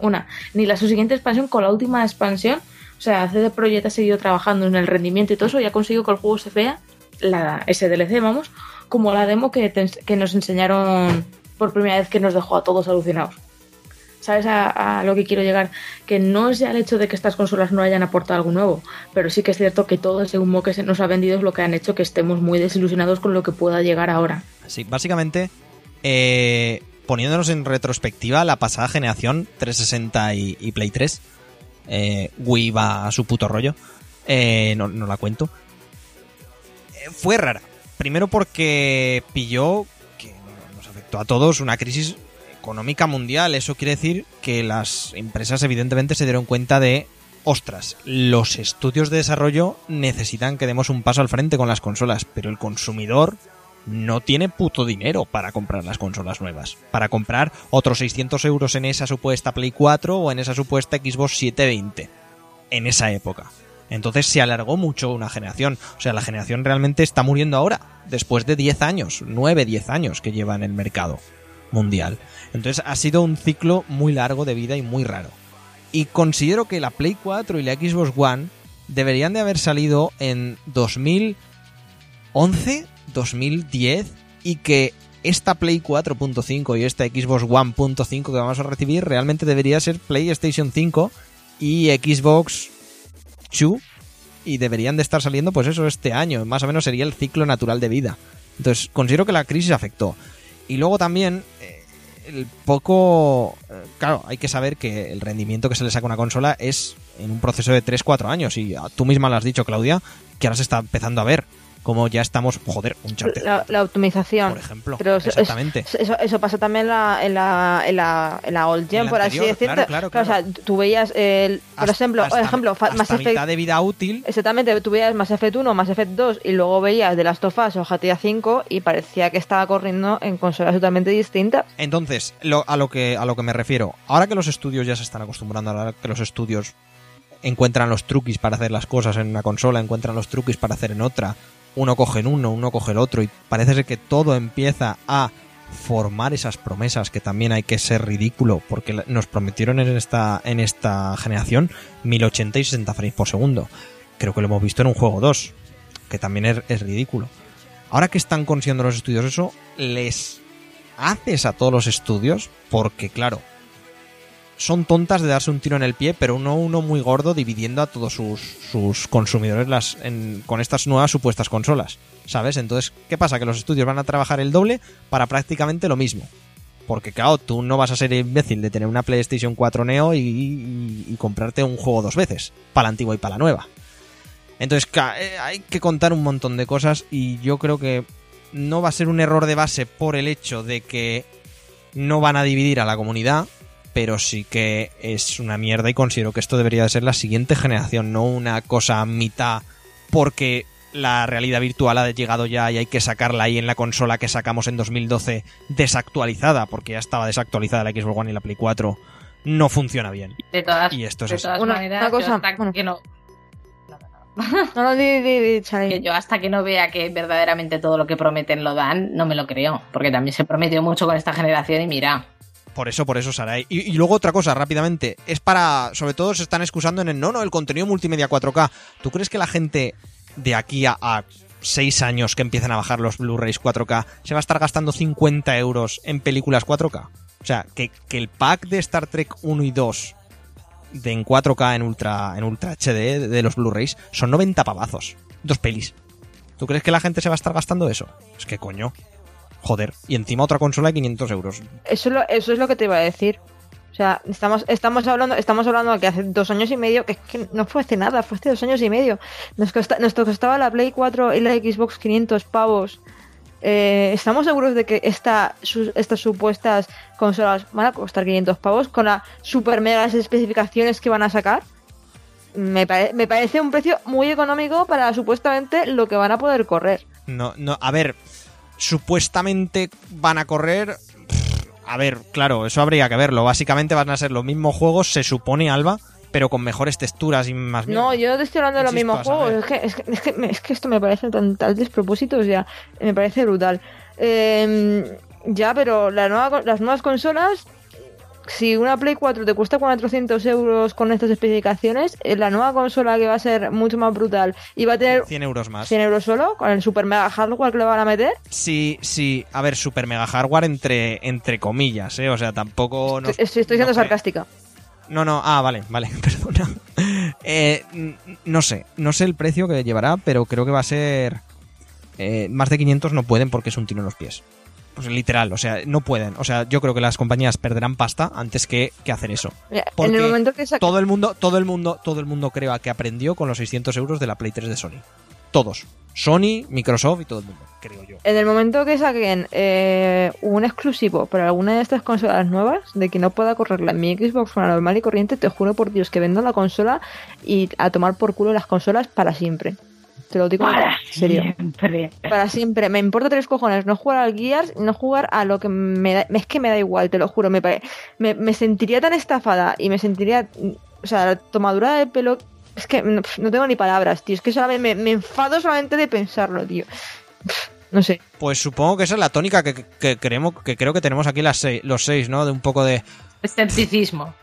una, ni la su siguiente expansión con la última expansión, o sea, CD Projekt ha seguido trabajando en el rendimiento y todo eso y ha conseguido que el juego se vea, la, ese DLC, vamos, como la demo que, te que nos enseñaron por primera vez que nos dejó a todos alucinados. ¿Sabes a, lo que quiero llegar? Que no es ya el hecho de que estas consolas no hayan aportado algo nuevo, pero sí que es cierto que todo ese humo que se nos ha vendido es lo que han hecho que estemos muy desilusionados con lo que pueda llegar ahora. Sí, básicamente, eh, poniéndonos en retrospectiva, la pasada generación, 360 y, Play 3, eh, Wii va a su puto rollo, eh, no, no la cuento, fue rara. Primero porque pilló, que no nos afectó a todos, una crisis económica mundial. Eso quiere decir que las empresas evidentemente se dieron cuenta de, ostras, los estudios de desarrollo necesitan que demos un paso al frente con las consolas, pero el consumidor no tiene puto dinero para comprar las consolas nuevas. Para comprar otros 600 euros en esa supuesta Play 4 o en esa supuesta Xbox 720. En esa época. Entonces se alargó mucho una generación. O sea, la generación realmente está muriendo ahora. Después de 10 años, 9, 10 años que lleva en el mercado mundial. Entonces ha sido un ciclo muy largo de vida y muy raro. Y considero que la Play 4 y la Xbox One deberían de haber salido en 2011, 2010 y que esta Play 4.5 y esta Xbox One.5 que vamos a recibir realmente debería ser PlayStation 5 y Xbox 2 y deberían de estar saliendo pues eso este año, más o menos sería el ciclo natural de vida. Entonces considero que la crisis afectó. Y luego también eh, el poco... eh, Claro, hay que saber que el rendimiento que se le saca a una consola es en un proceso de 3-4 años. Y tú misma lo has dicho, Claudia, que ahora se está empezando a ver como ya estamos, joder, un charter, La, la optimización. por ejemplo. Pero eso, Exactamente. es- eso, eso pasa también en la, en la, en la, en la old gen, por así decirlo. claro, claro, O sea, tú veías, el, por Hasta- ejemplo, hasta- ejemplo Mass hasta Effect mitad de vida útil Exactamente, tú veías Mass Effect 1, Mass Effect 2 y luego veías The Last of Us o GTA 5 y parecía que estaba corriendo en consolas totalmente distintas. Entonces, lo- a, lo que, a lo que me refiero, ahora que los estudios ya se están acostumbrando, ahora que los estudios encuentran los truquis para hacer las cosas en una consola, encuentran los truquis para hacer en otra, uno coge uno, uno coge el otro, y parece ser que todo empieza a formar esas promesas que también hay que ser ridículo, porque nos prometieron en esta, en esta generación 1080 y 60 frames por segundo. Creo que lo hemos visto en un juego 2, que también es, es ridículo. Ahora que están consiguiendo los estudios eso, les haces a todos los estudios, porque claro, son tontas de darse un tiro en el pie, pero no uno muy gordo dividiendo a todos sus, sus consumidores las, con estas nuevas supuestas consolas. ¿Sabes? Entonces, ¿qué pasa? Que los estudios van a trabajar el doble para prácticamente lo mismo. Porque, claro, tú no vas a ser imbécil de tener una PlayStation 4 Neo y, y- y comprarte un juego dos veces, para la antigua y para la nueva. Entonces, eh, hay que contar un montón de cosas y yo creo que no va a ser un error de base por el hecho de que no van a dividir a la comunidad, pero sí que es una mierda y considero que esto debería de ser la siguiente generación, no una cosa a mitad porque la realidad virtual ha llegado ya y hay que sacarla ahí en la consola que sacamos en 2012 desactualizada, porque ya estaba desactualizada la Xbox One y la Play 4, no funciona bien. De todas, Y esto es de todas Una- maneras, una cosa, hasta bueno. que no No, no, di, di, di, Chale. que yo hasta que no vea que verdaderamente todo lo que prometen lo dan, no me lo creo, porque también se prometió mucho con esta generación y mira, Por eso, por eso, Sarai. Y, luego otra cosa, rápidamente. Es para. Sobre todo se están excusando en el. No, no, el contenido multimedia 4K. ¿Tú crees que la gente de aquí a, a 6 años que empiezan a bajar los Blu-rays 4K se va a estar gastando 50 euros en películas 4K? O sea, que, el pack de Star Trek 1 y 2 de en 4K en Ultra, en Ultra HD de, de los Blu-rays son 90 pavazos. Dos pelis. ¿Tú crees que la gente se va a estar gastando eso? Es que coño. Joder. Y encima otra consola de 500 euros. Eso, es lo, eso es lo que te iba a decir. O sea, estamos, estamos hablando, estamos hablando de que hace dos años y medio, que, que no fue hace nada, fue hace dos años y medio. Nos, costa- nos costaba la Play 4 y la Xbox 500 pavos. Eh, ¿Estamos seguros de que esta, estas supuestas consolas van a costar 500 pavos con las super megas especificaciones que van a sacar? Me, pare- me parece un precio muy económico para supuestamente lo que van a poder correr. No, no, a ver, supuestamente van a correr. A ver, claro, eso habría que verlo. Básicamente van a ser los mismos juegos, se supone, Alba, pero con mejores texturas y más No, yo te estoy hablando de los mismos juegos. Es que, es, que, es, que, es que esto me parece tan tal despropósito, o sea, me parece brutal. Eh, ya, pero la nueva, con- las nuevas consolas, si una Play 4 te cuesta 400 euros con estas especificaciones, eh, la nueva consola que va a ser mucho más brutal y va a tener 100 euros más. 100 euros solo, con el super mega hardware que le van a meter, Sí, sí, a ver, super mega hardware entre, entre comillas, ¿eh? O sea, tampoco... No, estoy, siendo no sarcástica. No, no, ah, vale, vale, perdona. Eh, no sé, no sé el precio que llevará, pero creo que va a ser... eh, más de 500 no pueden porque es un tiro en los pies. Pues literal, o sea, no pueden. O sea, yo creo que las compañías perderán pasta antes que, que hacer eso. En el momento que saca- Todo el mundo, todo el mundo, todo el mundo creo que aprendió con los 600 euros de la Play 3 de Sony. todos. Sony, Microsoft y todo el mundo, creo yo. En el momento que saquen eh, un exclusivo para alguna de estas consolas nuevas, de que no pueda correrla en mi Xbox One normal y corriente, te juro por Dios que vendo la consola y a tomar por culo las consolas para siempre. Te lo digo Para en serio. siempre. Para siempre. Me importa tres cojones no jugar al Gears, no jugar a lo que me da. Es que me da igual, te lo juro. Me, pare- me, me sentiría tan estafada y me sentiría. O sea, la tomadura de pelo. Es que no, no tengo ni palabras, tío. Es que solamente me, me enfado solamente de pensarlo, tío. No sé. Pues supongo que esa es la tónica que, que, queremos, que creo que tenemos aquí las seis- los seis, ¿no? De un poco de... Escepticismo.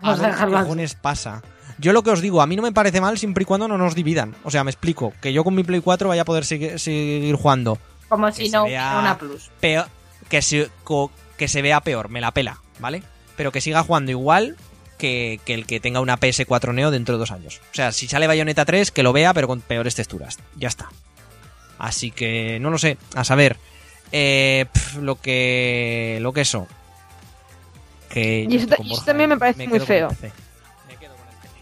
Vamos a ver qué dejarlo cojones pasa. Yo lo que os digo, a mí no me parece mal siempre y cuando no nos dividan. O sea, me explico, que yo con mi Play 4 vaya a poder seguir, seguir jugando. Como si no una plus. Peor, que, se, co- que se vea peor, me la pela, ¿vale? Pero que siga jugando igual que, que el que tenga una PS4 Neo dentro de dos años. O sea, si sale Bayonetta 3, que lo vea, pero con peores texturas. Ya está. Así que, no lo sé, a saber. Eh, lo que. Lo que eso. Que Y yo eso también me parece muy feo.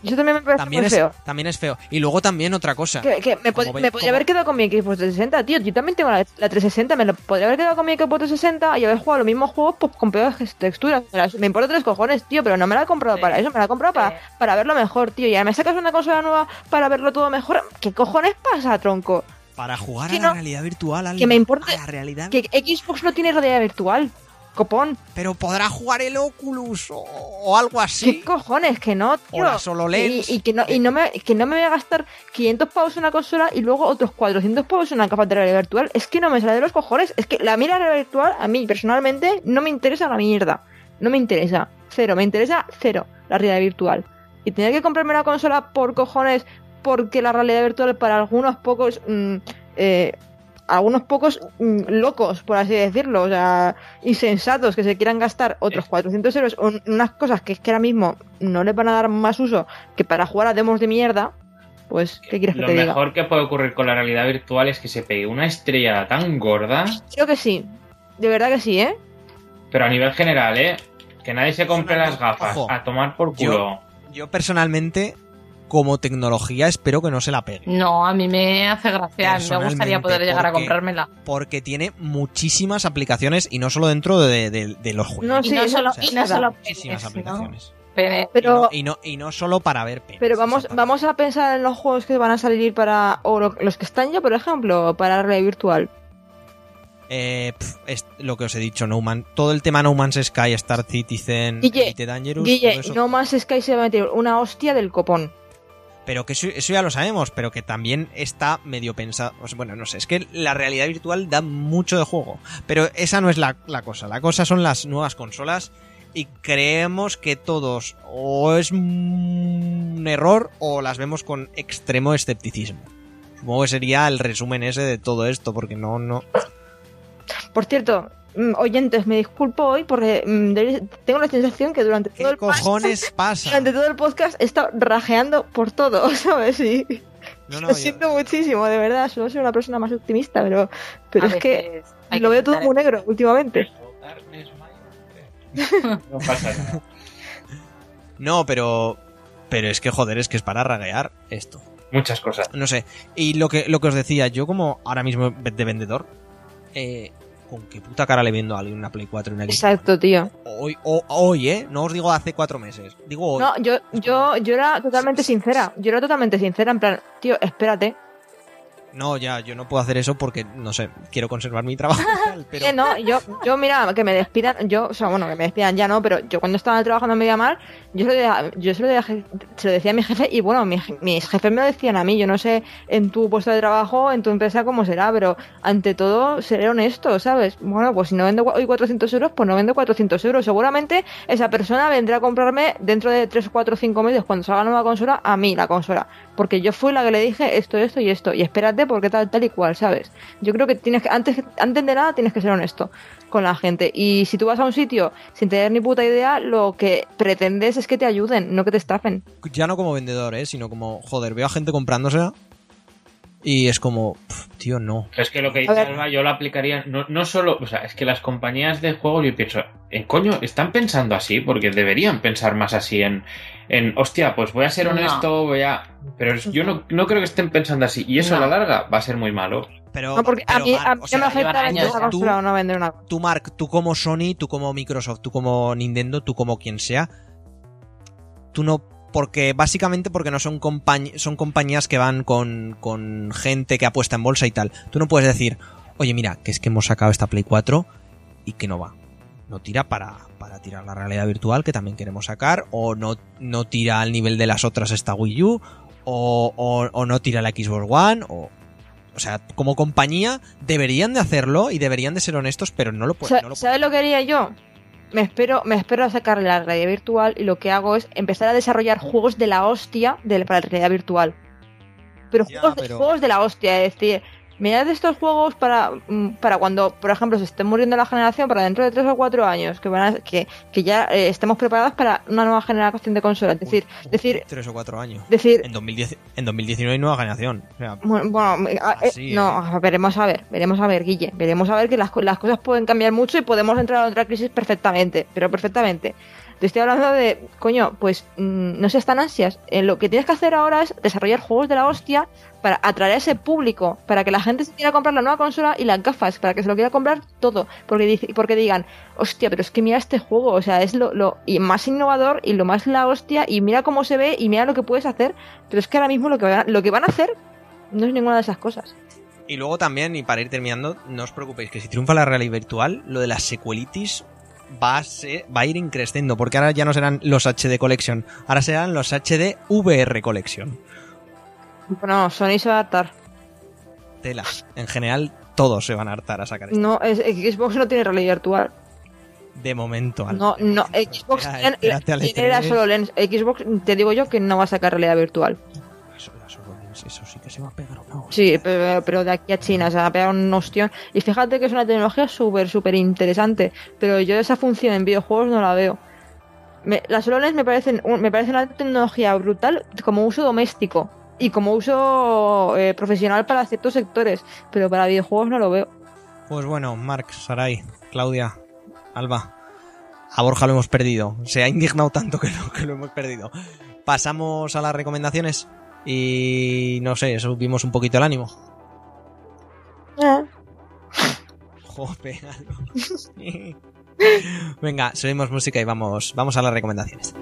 Eso también me parece También muy es, feo. también es feo. Y luego también otra cosa. Que, que me, pod- Como ve- me podría como- haber quedado con mi Xbox 360, tío. Yo también tengo la, la 360. Me lo podría haber quedado con mi Xbox 360 y haber jugado los mismos juegos pues, con peores texturas. Me importa tres cojones, tío. Pero no me la he comprado Sí. para eso. Me la he comprado para, Sí. para verlo mejor, tío. Y ahora me sacas una consola nueva para verlo todo mejor. ¿Qué cojones pasa, tronco? Para jugar Que a la no- realidad virtual. Que me importa- A la realidad Que Xbox no tiene realidad virtual. Copón. Pero podrá jugar el Oculus o, o algo así. ¿Qué cojones? Que no, tío. O la HoloLens. Y, y que, no, y no me, que no me voy a gastar 500 pavos en una consola y luego otros 400 pavos en una capa de realidad virtual. Es que no me sale de los cojones. Es que la mira realidad virtual, a mí personalmente, no me interesa la mierda. No me interesa. Cero. Me interesa cero la realidad virtual. Y tener que comprarme una consola por cojones porque la realidad virtual para algunos pocos... mm, eh, algunos pocos mm, locos, por así decirlo, o sea, insensatos que se quieran gastar otros 400 euros en unas cosas que es que ahora mismo no les van a dar más uso que para jugar a demos de mierda, pues, ¿qué quieres que Lo te diga? mejor que puede ocurrir con la realidad virtual es que se pegue una estrella tan gorda, Creo que sí, de verdad que sí, ¿eh? pero a nivel general, ¿eh? Que nadie se compre las gafas Ojo, a tomar por culo. Yo personalmente, como tecnología, espero que no se la pegue. No, a mí me hace gracia. A mí me gustaría poder llegar a comprármela. Porque tiene muchísimas aplicaciones y no solo dentro de, de- de los juegos. No, Y sí, no eso- solo, o sea, y no solo muchísimas penes, ¿no? aplicaciones. Pene- Pero, Y, no, y no solo para ver penes, pero vamos, vamos a pensar en los juegos que van a salir para, o lo- los que están ya, por ejemplo, para realidad virtual. Eh, pf, es lo que os he dicho, No Man, todo el tema No Man's Sky, Star Citizen, Guille, Elite Dangerous, Guille, todo eso, no más Sky se va a meter una hostia del copón. Pero que eso, ya lo sabemos, pero que también está medio pensado, bueno, no sé, es que la realidad virtual da mucho de juego, pero esa no es la, la cosa, la cosa son las nuevas consolas y creemos que todos o es un error o las vemos con extremo escepticismo. Supongo que sería el resumen ese de todo esto, porque no, no, Por cierto, oyentes, me disculpo hoy porque mm, tengo la sensación que durante todo ¿Qué el cojones pasa? durante todo el podcast he estado rajeando por todo, ¿sabes? Y No, no, lo yo- siento muchísimo, de verdad. Solo soy una persona más optimista, pero, pero a es que lo veo todo muy negro últimamente. No pasa nada. No, pero. Pero es que joder, es que es para raguear esto. Muchas cosas. No sé. Y lo que, lo que os decía, yo como ahora mismo de vendedor, eh, ¿con qué puta cara le vendo a alguien una Play 4 y una? Exacto, tío. Hoy, hoy, ¿eh? No os digo hace cuatro meses. Digo hoy. No, yo, yo, yo era totalmente sincera. Yo era totalmente sincera, en plan, tío, espérate. No, ya, yo no puedo hacer eso porque, no sé, quiero conservar mi trabajo. pero... No, yo, yo, mira, que me despidan, yo, o sea, bueno, que me despidan ya no, pero yo cuando estaba trabajando en Mediamar, yo, se lo, decía- yo se, lo decía- se lo decía a mi jefe y bueno, mi- mis jefes me lo decían a mí, yo no sé en tu puesto de trabajo, en tu empresa cómo será, pero ante todo seré honesto, ¿sabes? Bueno, pues si no vendo hoy 400 euros, pues no vendo 400 euros. Seguramente esa persona vendrá a comprarme dentro de 3, 4, 5 meses cuando salga nueva consola, a mí la consola. Porque yo fui la que le dije esto, esto y esto. Y espérate porque tal, tal y cual, ¿sabes? Yo creo que tienes que, antes, antes de nada, tienes que ser honesto con la gente. Y si tú vas a un sitio sin tener ni puta idea, lo que pretendes es que te ayuden, no que te estafen. Ya no como vendedor, ¿eh? Sino como, joder, veo a gente comprándosela y es como, tío, no. Es que lo que dice. Alba, yo lo aplicaría no, no solo, o sea, es que las compañías de juego, yo pienso, en coño, están pensando así, porque deberían pensar más así en, en hostia, pues voy a ser No. honesto, voy a. Pero yo no, no creo que estén pensando así, y eso a la larga va a ser muy malo. Pero, No, porque a mí, Mark, a mí o no sea, me afecta vender una ya. consola o no vender una tú, Mark, tú como Sony, tú como Microsoft, tú como Nintendo, tú como quien sea, tú no. Porque básicamente porque no son, compañ- son compañías que van con, con gente que apuesta en bolsa y tal. Tú no puedes decir, oye, mira, que es que hemos sacado esta Play 4 y que no va. No tira para, para tirar la realidad virtual que también queremos sacar, o no, no tira al nivel de las otras esta Wii U, o, o- o no tira la Xbox One, o, o sea, como compañía deberían de hacerlo y deberían de ser honestos, pero no lo pueden. No ¿Sabes lo que haría yo? Me espero, me espero a sacarle la realidad virtual y lo que hago es empezar a desarrollar juegos de la hostia de, para la realidad virtual. Pero, Ya, juegos, pero- juegos de la hostia, es decir, mirad estos juegos para, mm, para cuando, por ejemplo, se esté muriendo la generación, para dentro de 3 o 4 años, que, van a- que, que ya eh, estemos preparados para una nueva generación de consolas. Es decir, Uf, decir, tres o cuatro años. decir, En, 2010, en 2019 hay nueva generación. O sea, Bueno, bueno, eh, eh, no, veremos a ver, veremos a ver, Guille, veremos a ver que las, las cosas pueden cambiar mucho y podemos entrar a otra crisis perfectamente, pero perfectamente. Te estoy hablando de, coño, pues mm, no seas tan ansias. Eh, lo que tienes que hacer ahora es desarrollar juegos de la hostia para atraer a ese público, para que la gente se quiera comprar la nueva consola y las gafas, para que se lo quiera comprar todo, porque porque digan, hostia, pero es que mira este juego, o sea, es lo, más innovador y lo más la hostia y mira cómo se ve y mira lo que puedes hacer, pero es que ahora mismo lo que van lo que van a hacer no es ninguna de esas cosas. Y luego también, y para ir terminando, no os preocupéis, que si triunfa la realidad virtual, lo de las sequelitis va a, ser- va a ir increciendo, porque ahora ya no serán los HD Collection, ahora serán los HD VR Collection. Bueno, Sony se va a adaptar. Tela. En general, todos se van a hartar a sacar esto. No, es, Xbox no tiene realidad virtual. De momento. Alba. No, no, Xbox Espera, tiene, espérate al tiene la E3. SoloLens. Xbox, te digo yo que no va a sacar realidad virtual. Eso, eso, eso sí que se va a pegar una hostia. Sí, pero, pero de aquí a China se va a pegar un ostión. Y fíjate que es una tecnología súper, súper interesante. Pero yo esa función en videojuegos no la veo. Me- las HoloLens me parecen, me parece una tecnología brutal como uso doméstico. Y como uso eh, profesional para ciertos sectores. Pero para videojuegos no lo veo. Pues bueno, Mark, Sarai, Claudia, Alba. A Borja lo hemos perdido. Se ha indignado tanto que lo, que lo hemos perdido. Pasamos a las recomendaciones. Y no sé, subimos un poquito el ánimo. Alba. Venga, subimos música y vamos, vamos a las recomendaciones.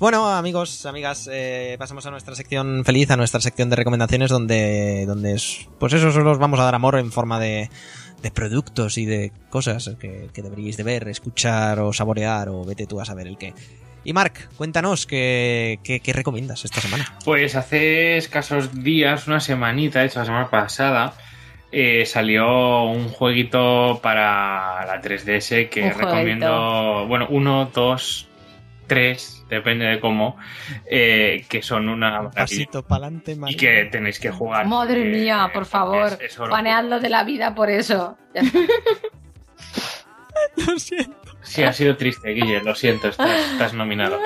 Bueno, amigos, amigas, eh, pasamos a nuestra sección feliz, a nuestra sección de recomendaciones, donde, donde es- pues eso solo os vamos a dar amor en forma de, de productos y de cosas que, que deberíais de ver, escuchar o saborear o vete tú a saber el qué. Y Mark, cuéntanos qué, qué, qué recomiendas esta semana. Pues hace escasos días, una semanita, de hecho la semana pasada, eh, salió un jueguito para la 3DS que Un jueguito. recomiendo, bueno, uno, dos, tres, depende de cómo, eh, que son una maravilla Pasito para adelante, y que tenéis que jugar. Madre mía, por favor. es- Baneadlo de la vida por eso. Lo siento. Sí, ha sido triste, Guille, lo siento, estás, estás nominado.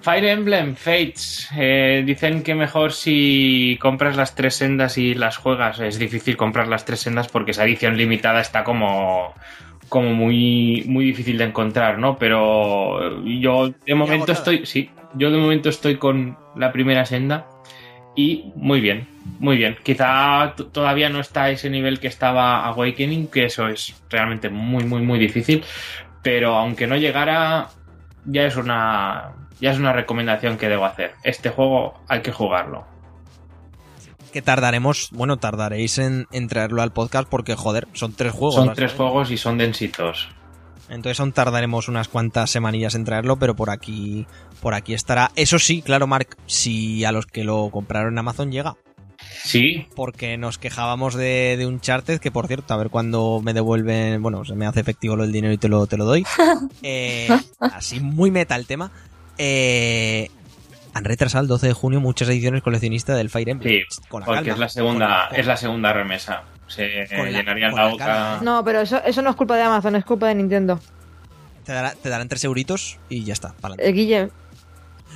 Fire Emblem Fates. eh, dicen que mejor si compras las tres sendas y las juegas. Es difícil comprar las tres sendas porque esa edición limitada está como, como muy, muy difícil de encontrar, ¿no? Pero yo de momento estoy. Sí, yo de momento estoy con la primera senda. Y muy bien. muy bien. Quizá todavía no está a ese nivel que estaba Awakening, que eso es realmente muy, muy, muy difícil. Pero aunque no llegara, ya es una. Ya es una recomendación que debo hacer. Este juego hay que jugarlo. Que tardaremos, bueno, tardaréis en, en traerlo al podcast porque, joder, son tres juegos. Son tres juegos y son densitos. Entonces aún tardaremos unas cuantas semanillas en traerlo, pero por aquí, por aquí estará. Eso sí, claro, Mark, si a los que lo compraron en Amazon llega. Sí, Porque nos quejábamos de, de Uncharted, que por cierto, a ver cuándo me devuelven, bueno, se me hace efectivo lo del dinero y te lo, te lo doy. Eh, así muy meta el tema. Eh, han retrasado el 12 de junio muchas ediciones coleccionistas del Fire Emblem. sí, Con la porque calma, es la segunda, con la- con- es la segunda remesa. Se Con la- llenarían con la, la boca. calma. No, pero eso, eso no es culpa de Amazon, es culpa de Nintendo. Te, dará- te darán tres euritos y ya está. Eh, Guille,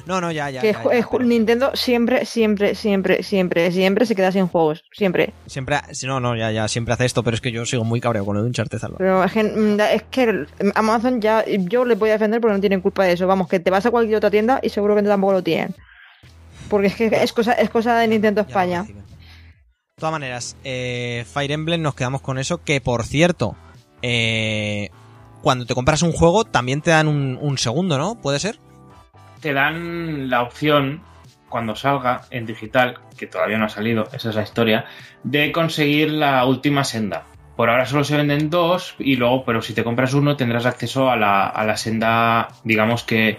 No, no, ya, ya. que ya, ju- ya, eh, pero Nintendo siempre, siempre, siempre, siempre, siempre se queda sin juegos. Siempre. Siempre, si no, no, ya, ya, siempre hace esto, pero es que yo sigo muy cabreado con lo de Uncharted, Álvaro. Pero es que, mm, es que Amazon ya, yo le voy a defender porque no tienen culpa de eso. Vamos, que te vas a cualquier otra tienda y seguro que tampoco lo tienen. Porque es que es cosa, es cosa de Nintendo España. De todas maneras, eh, Fire Emblem nos quedamos con eso, que por cierto, eh, cuando te compras un juego también te dan un, un segundo, ¿no? ¿Puede ser? Te dan la opción, cuando salga en digital, que todavía no ha salido, esa es la historia, de conseguir la última senda. Por ahora solo se venden dos y luego, pero si te compras uno tendrás acceso a la, a la senda, digamos que...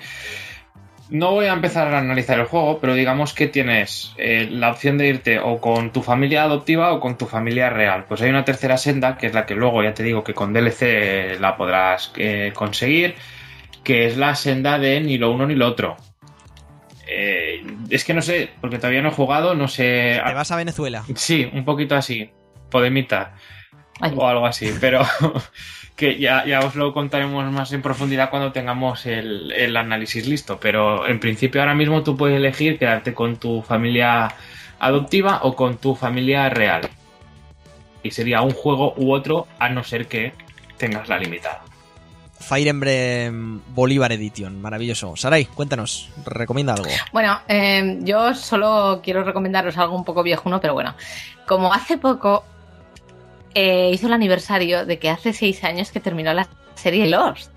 No voy a empezar a analizar el juego, pero digamos que tienes eh, la opción de irte o con tu familia adoptiva o con tu familia real. Pues hay una tercera senda, que es la que luego ya te digo que con DLC la podrás eh, conseguir, que es la senda de ni lo uno ni lo otro. Eh, es que no sé, porque todavía no he jugado, no sé. Te vas a Venezuela. Sí, un poquito así, Podemita Ay, o algo así, pero que ya, ya os lo contaremos más en profundidad cuando tengamos el, el análisis listo. Pero en principio ahora mismo tú puedes elegir quedarte con tu familia adoptiva o con tu familia real. Y sería un juego u otro, a no ser que tengas la limitada. Fire Emblem Bolívar Edition, maravilloso. Sarai, cuéntanos, recomienda algo. Bueno, eh, yo solo quiero recomendaros algo un poco viejuno, pero bueno. Como hace poco eh, hizo el aniversario de que hace seis años que terminó la serie Lost.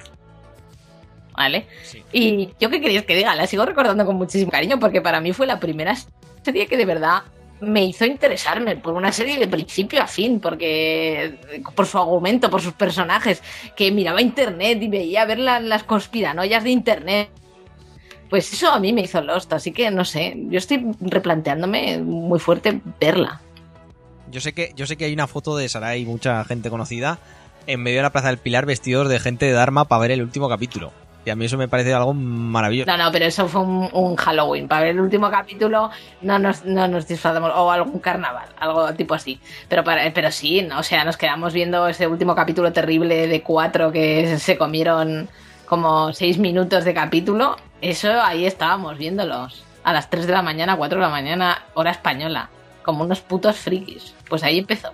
¿Vale? Sí. Y yo qué queréis que diga, la sigo recordando con muchísimo cariño porque para mí fue la primera serie que de verdad me hizo interesarme por una serie de principio a fin, porque por su argumento, por sus personajes, que miraba internet y veía ver la- las conspiranoias de internet. Pues eso a mí me hizo Lost, así que no sé, yo estoy replanteándome muy fuerte verla. Yo sé que, yo sé que hay una foto de Sarai y mucha gente conocida en medio de la Plaza del Pilar vestidos de gente de Dharma para ver el último capítulo. Y a mí eso me parece algo maravilloso. No, no, pero eso fue un, Halloween. Para ver el último capítulo no nos, no nos disfrazamos. O algún carnaval, algo tipo así. Pero, para, pero sí, no, o sea, nos quedamos viendo ese último capítulo terrible de cuatro que se comieron como seis minutos de capítulo. Eso ahí estábamos viéndolos. A las 3 de la mañana, 4 de la mañana, hora española. Como unos putos frikis. Pues ahí empezó.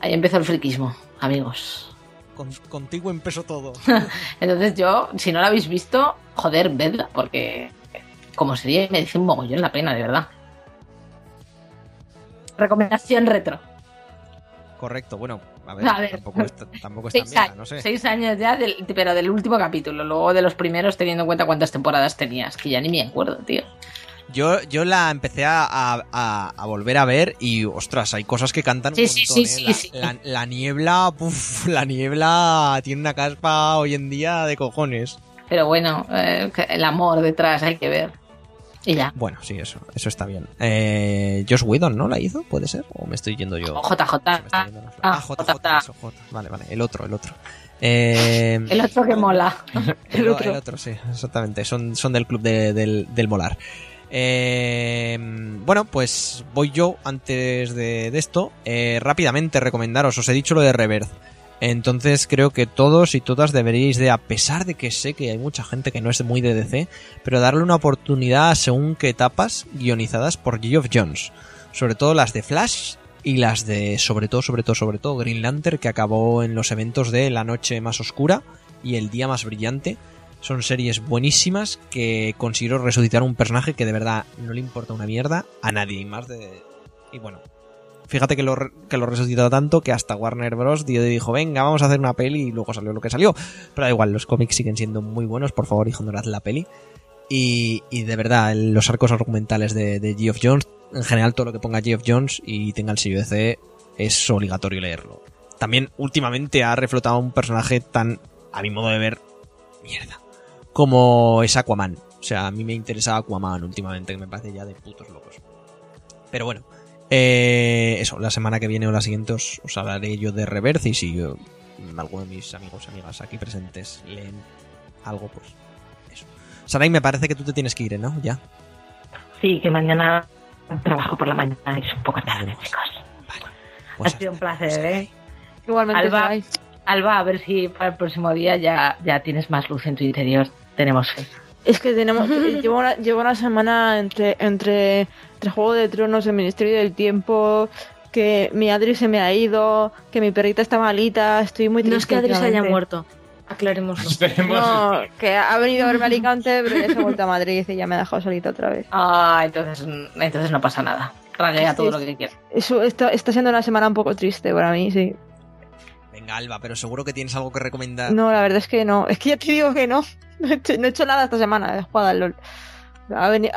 Ahí empezó el friquismo, amigos. Con- contigo empezó todo. Entonces yo, si no la habéis visto, joder, vedla, porque como sería me dice un mogollón la pena, de verdad. Recomendación retro. Correcto, bueno, a ver, A ver. tampoco está, tampoco está Seis años, no sé. seis años ya, del- pero del último capítulo. Luego de los primeros, teniendo en cuenta cuántas temporadas tenías, que ya ni me acuerdo, tío. Yo, yo la empecé a, a- volver a ver y, ostras, hay cosas que cantan Sí, un montón, sí, ¿eh? sí, la, sí. la- la niebla, puf, la niebla tiene una caspa hoy en día de cojones. Pero bueno, eh, el amor detrás hay que ver. Y ya. Bueno, sí, eso, eso está bien. Eh, Josh Whedon, ¿no? ¿La hizo? ¿Puede ser? ¿O me estoy yendo yo? JJ. Ah, Ah, JJ, eso, J. Vale, vale, el otro, el otro. Eh, El otro que mola. El, otro. el otro, sí, exactamente. Son, son del club de- del, del molar. Eh, bueno, pues voy yo antes de, esto. eh, rápidamente recomendaros, os he dicho lo de Rebirth. Entonces creo que todos y todas deberíais de, a pesar de que sé que hay mucha gente que no es muy de DC, pero darle una oportunidad según qué etapas guionizadas por Geoff Jones. Sobre todo las de Flash y las de, sobre todo, sobre todo, sobre todo, Green Lantern, que acabó en los eventos de La Noche Más Oscura y El Día Más Brillante. Son series buenísimas que consiguieron resucitar un personaje que de verdad no le importa una mierda a nadie, más de Y bueno, fíjate que lo, que lo resucitó tanto que hasta Warner Bros. dijo, venga, vamos a hacer una peli y luego salió lo que salió. Pero da igual, los cómics siguen siendo muy buenos, por favor, ignorad la peli. Y, y de verdad, los arcos argumentales de, de Geoff Jones, en general todo lo que ponga Geoff Jones y tenga el sello de CE, es obligatorio leerlo. También últimamente ha reflotado un personaje tan, a mi modo de ver, mierda, como es Aquaman. O sea, a mí me interesa Aquaman últimamente, que me parece ya de putos locos. Pero bueno, eh, eso, la semana que viene o la siguiente os, os hablaré yo de Reverse y si yo, alguno de mis amigos amigas aquí presentes leen algo, pues eso. Sarai, me parece que tú te tienes que ir, ¿no? Ya. Sí, que mañana trabajo por la mañana y es un poco tarde, chicos. Pues ha sido un placer, ¿eh? Igualmente, Alba. Alba, a ver si para el próximo día ya, ya tienes más luz en tu interior. Tenemos fe. Es que tenemos. llevo, una, llevo una semana entre, entre, entre Juego de Tronos, el Ministerio del Tiempo, que mi Adri se me ha ido, que mi perrita está malita, estoy muy triste. No es que Adri se haya muerto. Esperemos. No, que ha venido a verme a Alicante, pero ya se ha vuelto a Madrid y ya me ha dejado solita otra vez. Ah, entonces, entonces no pasa nada. Raguea todo lo que quieras. Eso está, está siendo una semana un poco triste para mí, sí. Venga, Alba, pero seguro que tienes algo que recomendar. No, la verdad es que no. Es que ya te digo que no. No he hecho, no he hecho nada esta semana. He jugado al LOL. A ver,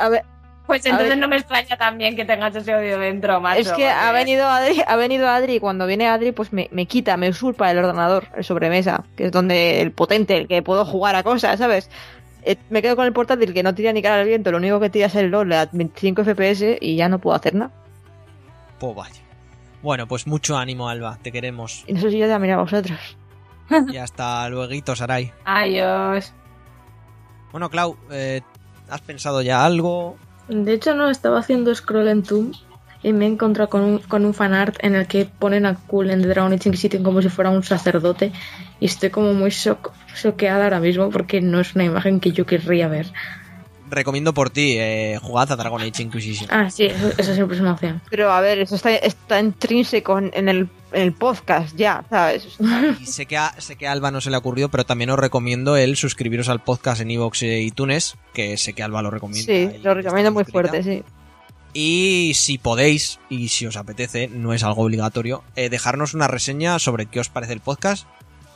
Pues A entonces ver. no me extraña también que tengas ese odio dentro, macho. es que ha venido Adri, ha venido Adri y cuando viene Adri pues me, me quita, me usurpa el ordenador, el sobremesa, que es donde el potente, el que puedo jugar a cosas, ¿sabes? Eh, me quedo con el portátil que no tira ni cara al viento, lo único que tira es el LOL a 25 FPS y ya no puedo hacer nada. Pues vaya. Bueno, pues mucho ánimo, Alba, te queremos. Y sí yo también a vosotros. Y hasta luego, Sarai. Adiós. Bueno, Clau, eh, ¿has pensado ya algo? De hecho, no, estaba haciendo scroll en Toon y me he encontrado con un, con un fanart en el que ponen a Cool en The Dragon Age Inquisition como si fuera un sacerdote y estoy como muy shock, choqueada ahora mismo porque no es una imagen que yo querría ver. Recomiendo por ti, eh, jugad a Dragon Age Inquisition. Ah, sí, eso, eso siempre es una opción. Pero a ver, eso está, está intrínseco en en el, en el podcast ya, ¿sabes? Y sé que, a, sé que a Alba no se le ha ocurrido, pero también os recomiendo el suscribiros al podcast en iVoox e iTunes, que sé que Alba lo recomienda. Sí, y lo recomiendo muy suscrita. fuerte, sí. Y si podéis, y si os apetece, no es algo obligatorio, eh, dejarnos una reseña sobre qué os parece el podcast.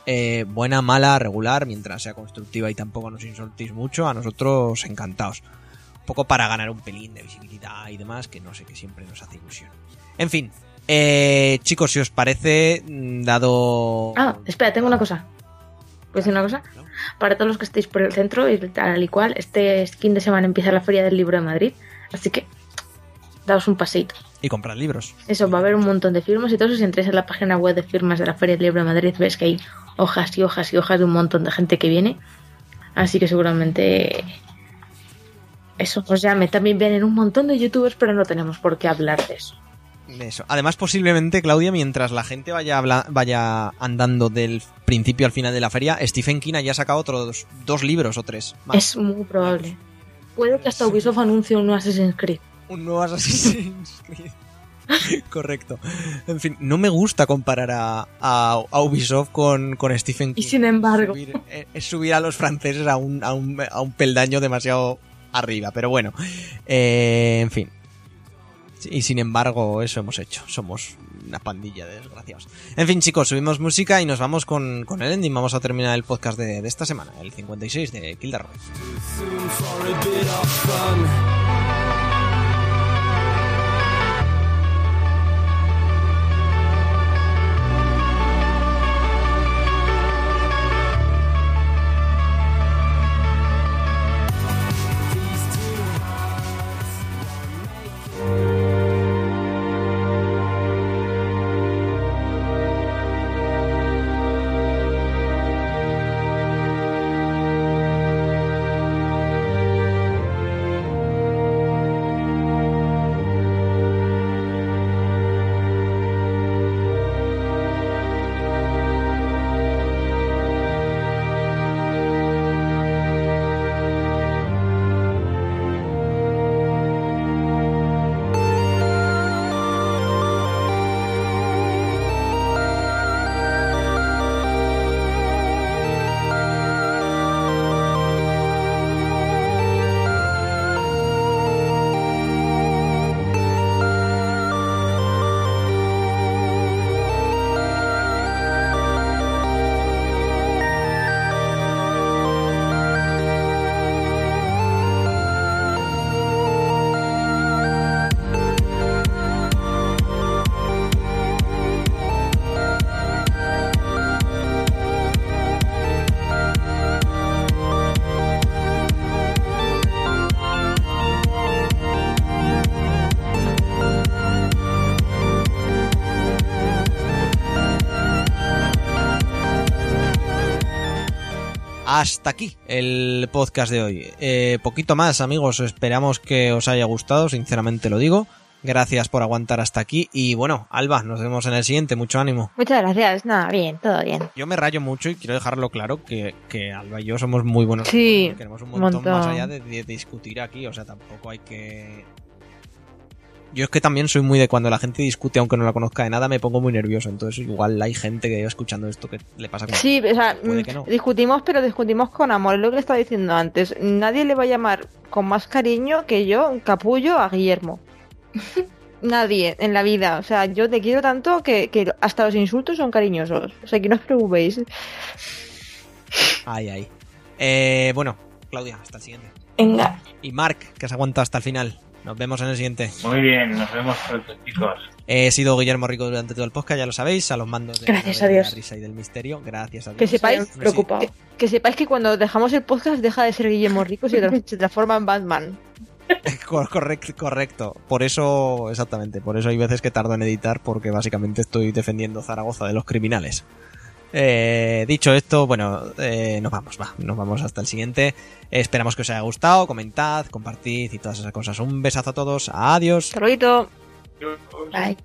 Eh, buena, mala, regular, mientras sea constructiva y tampoco nos insultéis mucho, a nosotros encantados. Un poco para ganar un pelín de visibilidad y demás, que no sé, que siempre nos hace ilusión. En fin, eh, chicos, si os parece, mm, dado... Ah, espera, tengo una cosa. ¿Puedo decir una cosa? ¿No? Para todos los que estéis por el centro y tal y cual, este fin de semana empieza la Feria del Libro de Madrid, así que daos un paseito. Y comprar libros. Eso, va a haber un montón de firmas y todo eso. Si entráis en la página web de firmas de la Feria del Libro de Madrid, ves que hay hojas y hojas y hojas de un montón de gente que viene. Así que seguramente eso os llame. También vienen un montón de youtubers, pero no tenemos por qué hablar de eso. Eso. Además, posiblemente, Claudia, mientras la gente vaya, vaya andando del principio al final de la feria, Stephen King haya sacado otros dos libros o tres más. Es muy probable. Puede que hasta Ubisoft anuncie un nuevo Assassin's Creed. Un nuevo Assassin's Creed. Correcto. En fin, no me gusta comparar a, a- a Ubisoft con, con Stephen King. Y sin embargo, Subir- eh, es subir a los franceses a un, a un, a un peldaño demasiado arriba. Pero bueno, eh, en fin. Y sin embargo, eso hemos hecho. Somos una pandilla de desgraciados. En fin, chicos, subimos música y nos vamos con, con el ending. Vamos a terminar el podcast de, de esta semana, el 56 de Kill the Roy. Hasta aquí el podcast de hoy. Eh, poquito más, amigos. Esperamos que os haya gustado, sinceramente lo digo. Gracias por aguantar hasta aquí. Y bueno, Alba, nos vemos en el siguiente. Mucho ánimo. Muchas gracias. Nada, bien, todo bien. Yo me rayo mucho y quiero dejarlo claro que, que Alba y yo somos muy buenos. Sí, Queremos un montón, montón. más allá de, de discutir aquí. O sea, tampoco hay que. Yo es que también soy muy de cuando la gente discute, aunque no la conozca de nada, me pongo muy nervioso. Entonces, igual hay gente que escuchando esto que le pasa como. Sí, o sea, Puede mm, que no. discutimos, pero discutimos con amor. Es lo que estaba diciendo antes. Nadie le va a llamar con más cariño que yo, capullo, a Guillermo. Nadie en la vida. O sea, yo te quiero tanto que, que hasta los insultos son cariñosos. O sea, que no os preocupéis. Ay, ay. Eh, bueno, Claudia, hasta el siguiente. Venga. Y Mark, que has aguantado hasta el final. Nos vemos en el siguiente. Muy bien, nos vemos pronto, chicos. He sido Guillermo Rico durante todo el podcast, ya lo sabéis, a los mandos de, Gracias de a Dios. la risa y del misterio. Gracias a Dios. Que sepáis, Sí. preocupado. que sepáis que cuando dejamos el podcast deja de ser Guillermo Rico y se, tra- se transforma en Batman. Cor- Correcto, correcto. Por eso, exactamente, por eso hay veces que tardo en editar porque básicamente estoy defendiendo Zaragoza de los criminales. Eh, dicho esto, bueno, eh, nos vamos, va, nos vamos hasta el siguiente. Eh, esperamos que os haya gustado, comentad, compartid y todas esas cosas. Un besazo a todos, adiós. Hasta luego. Bye.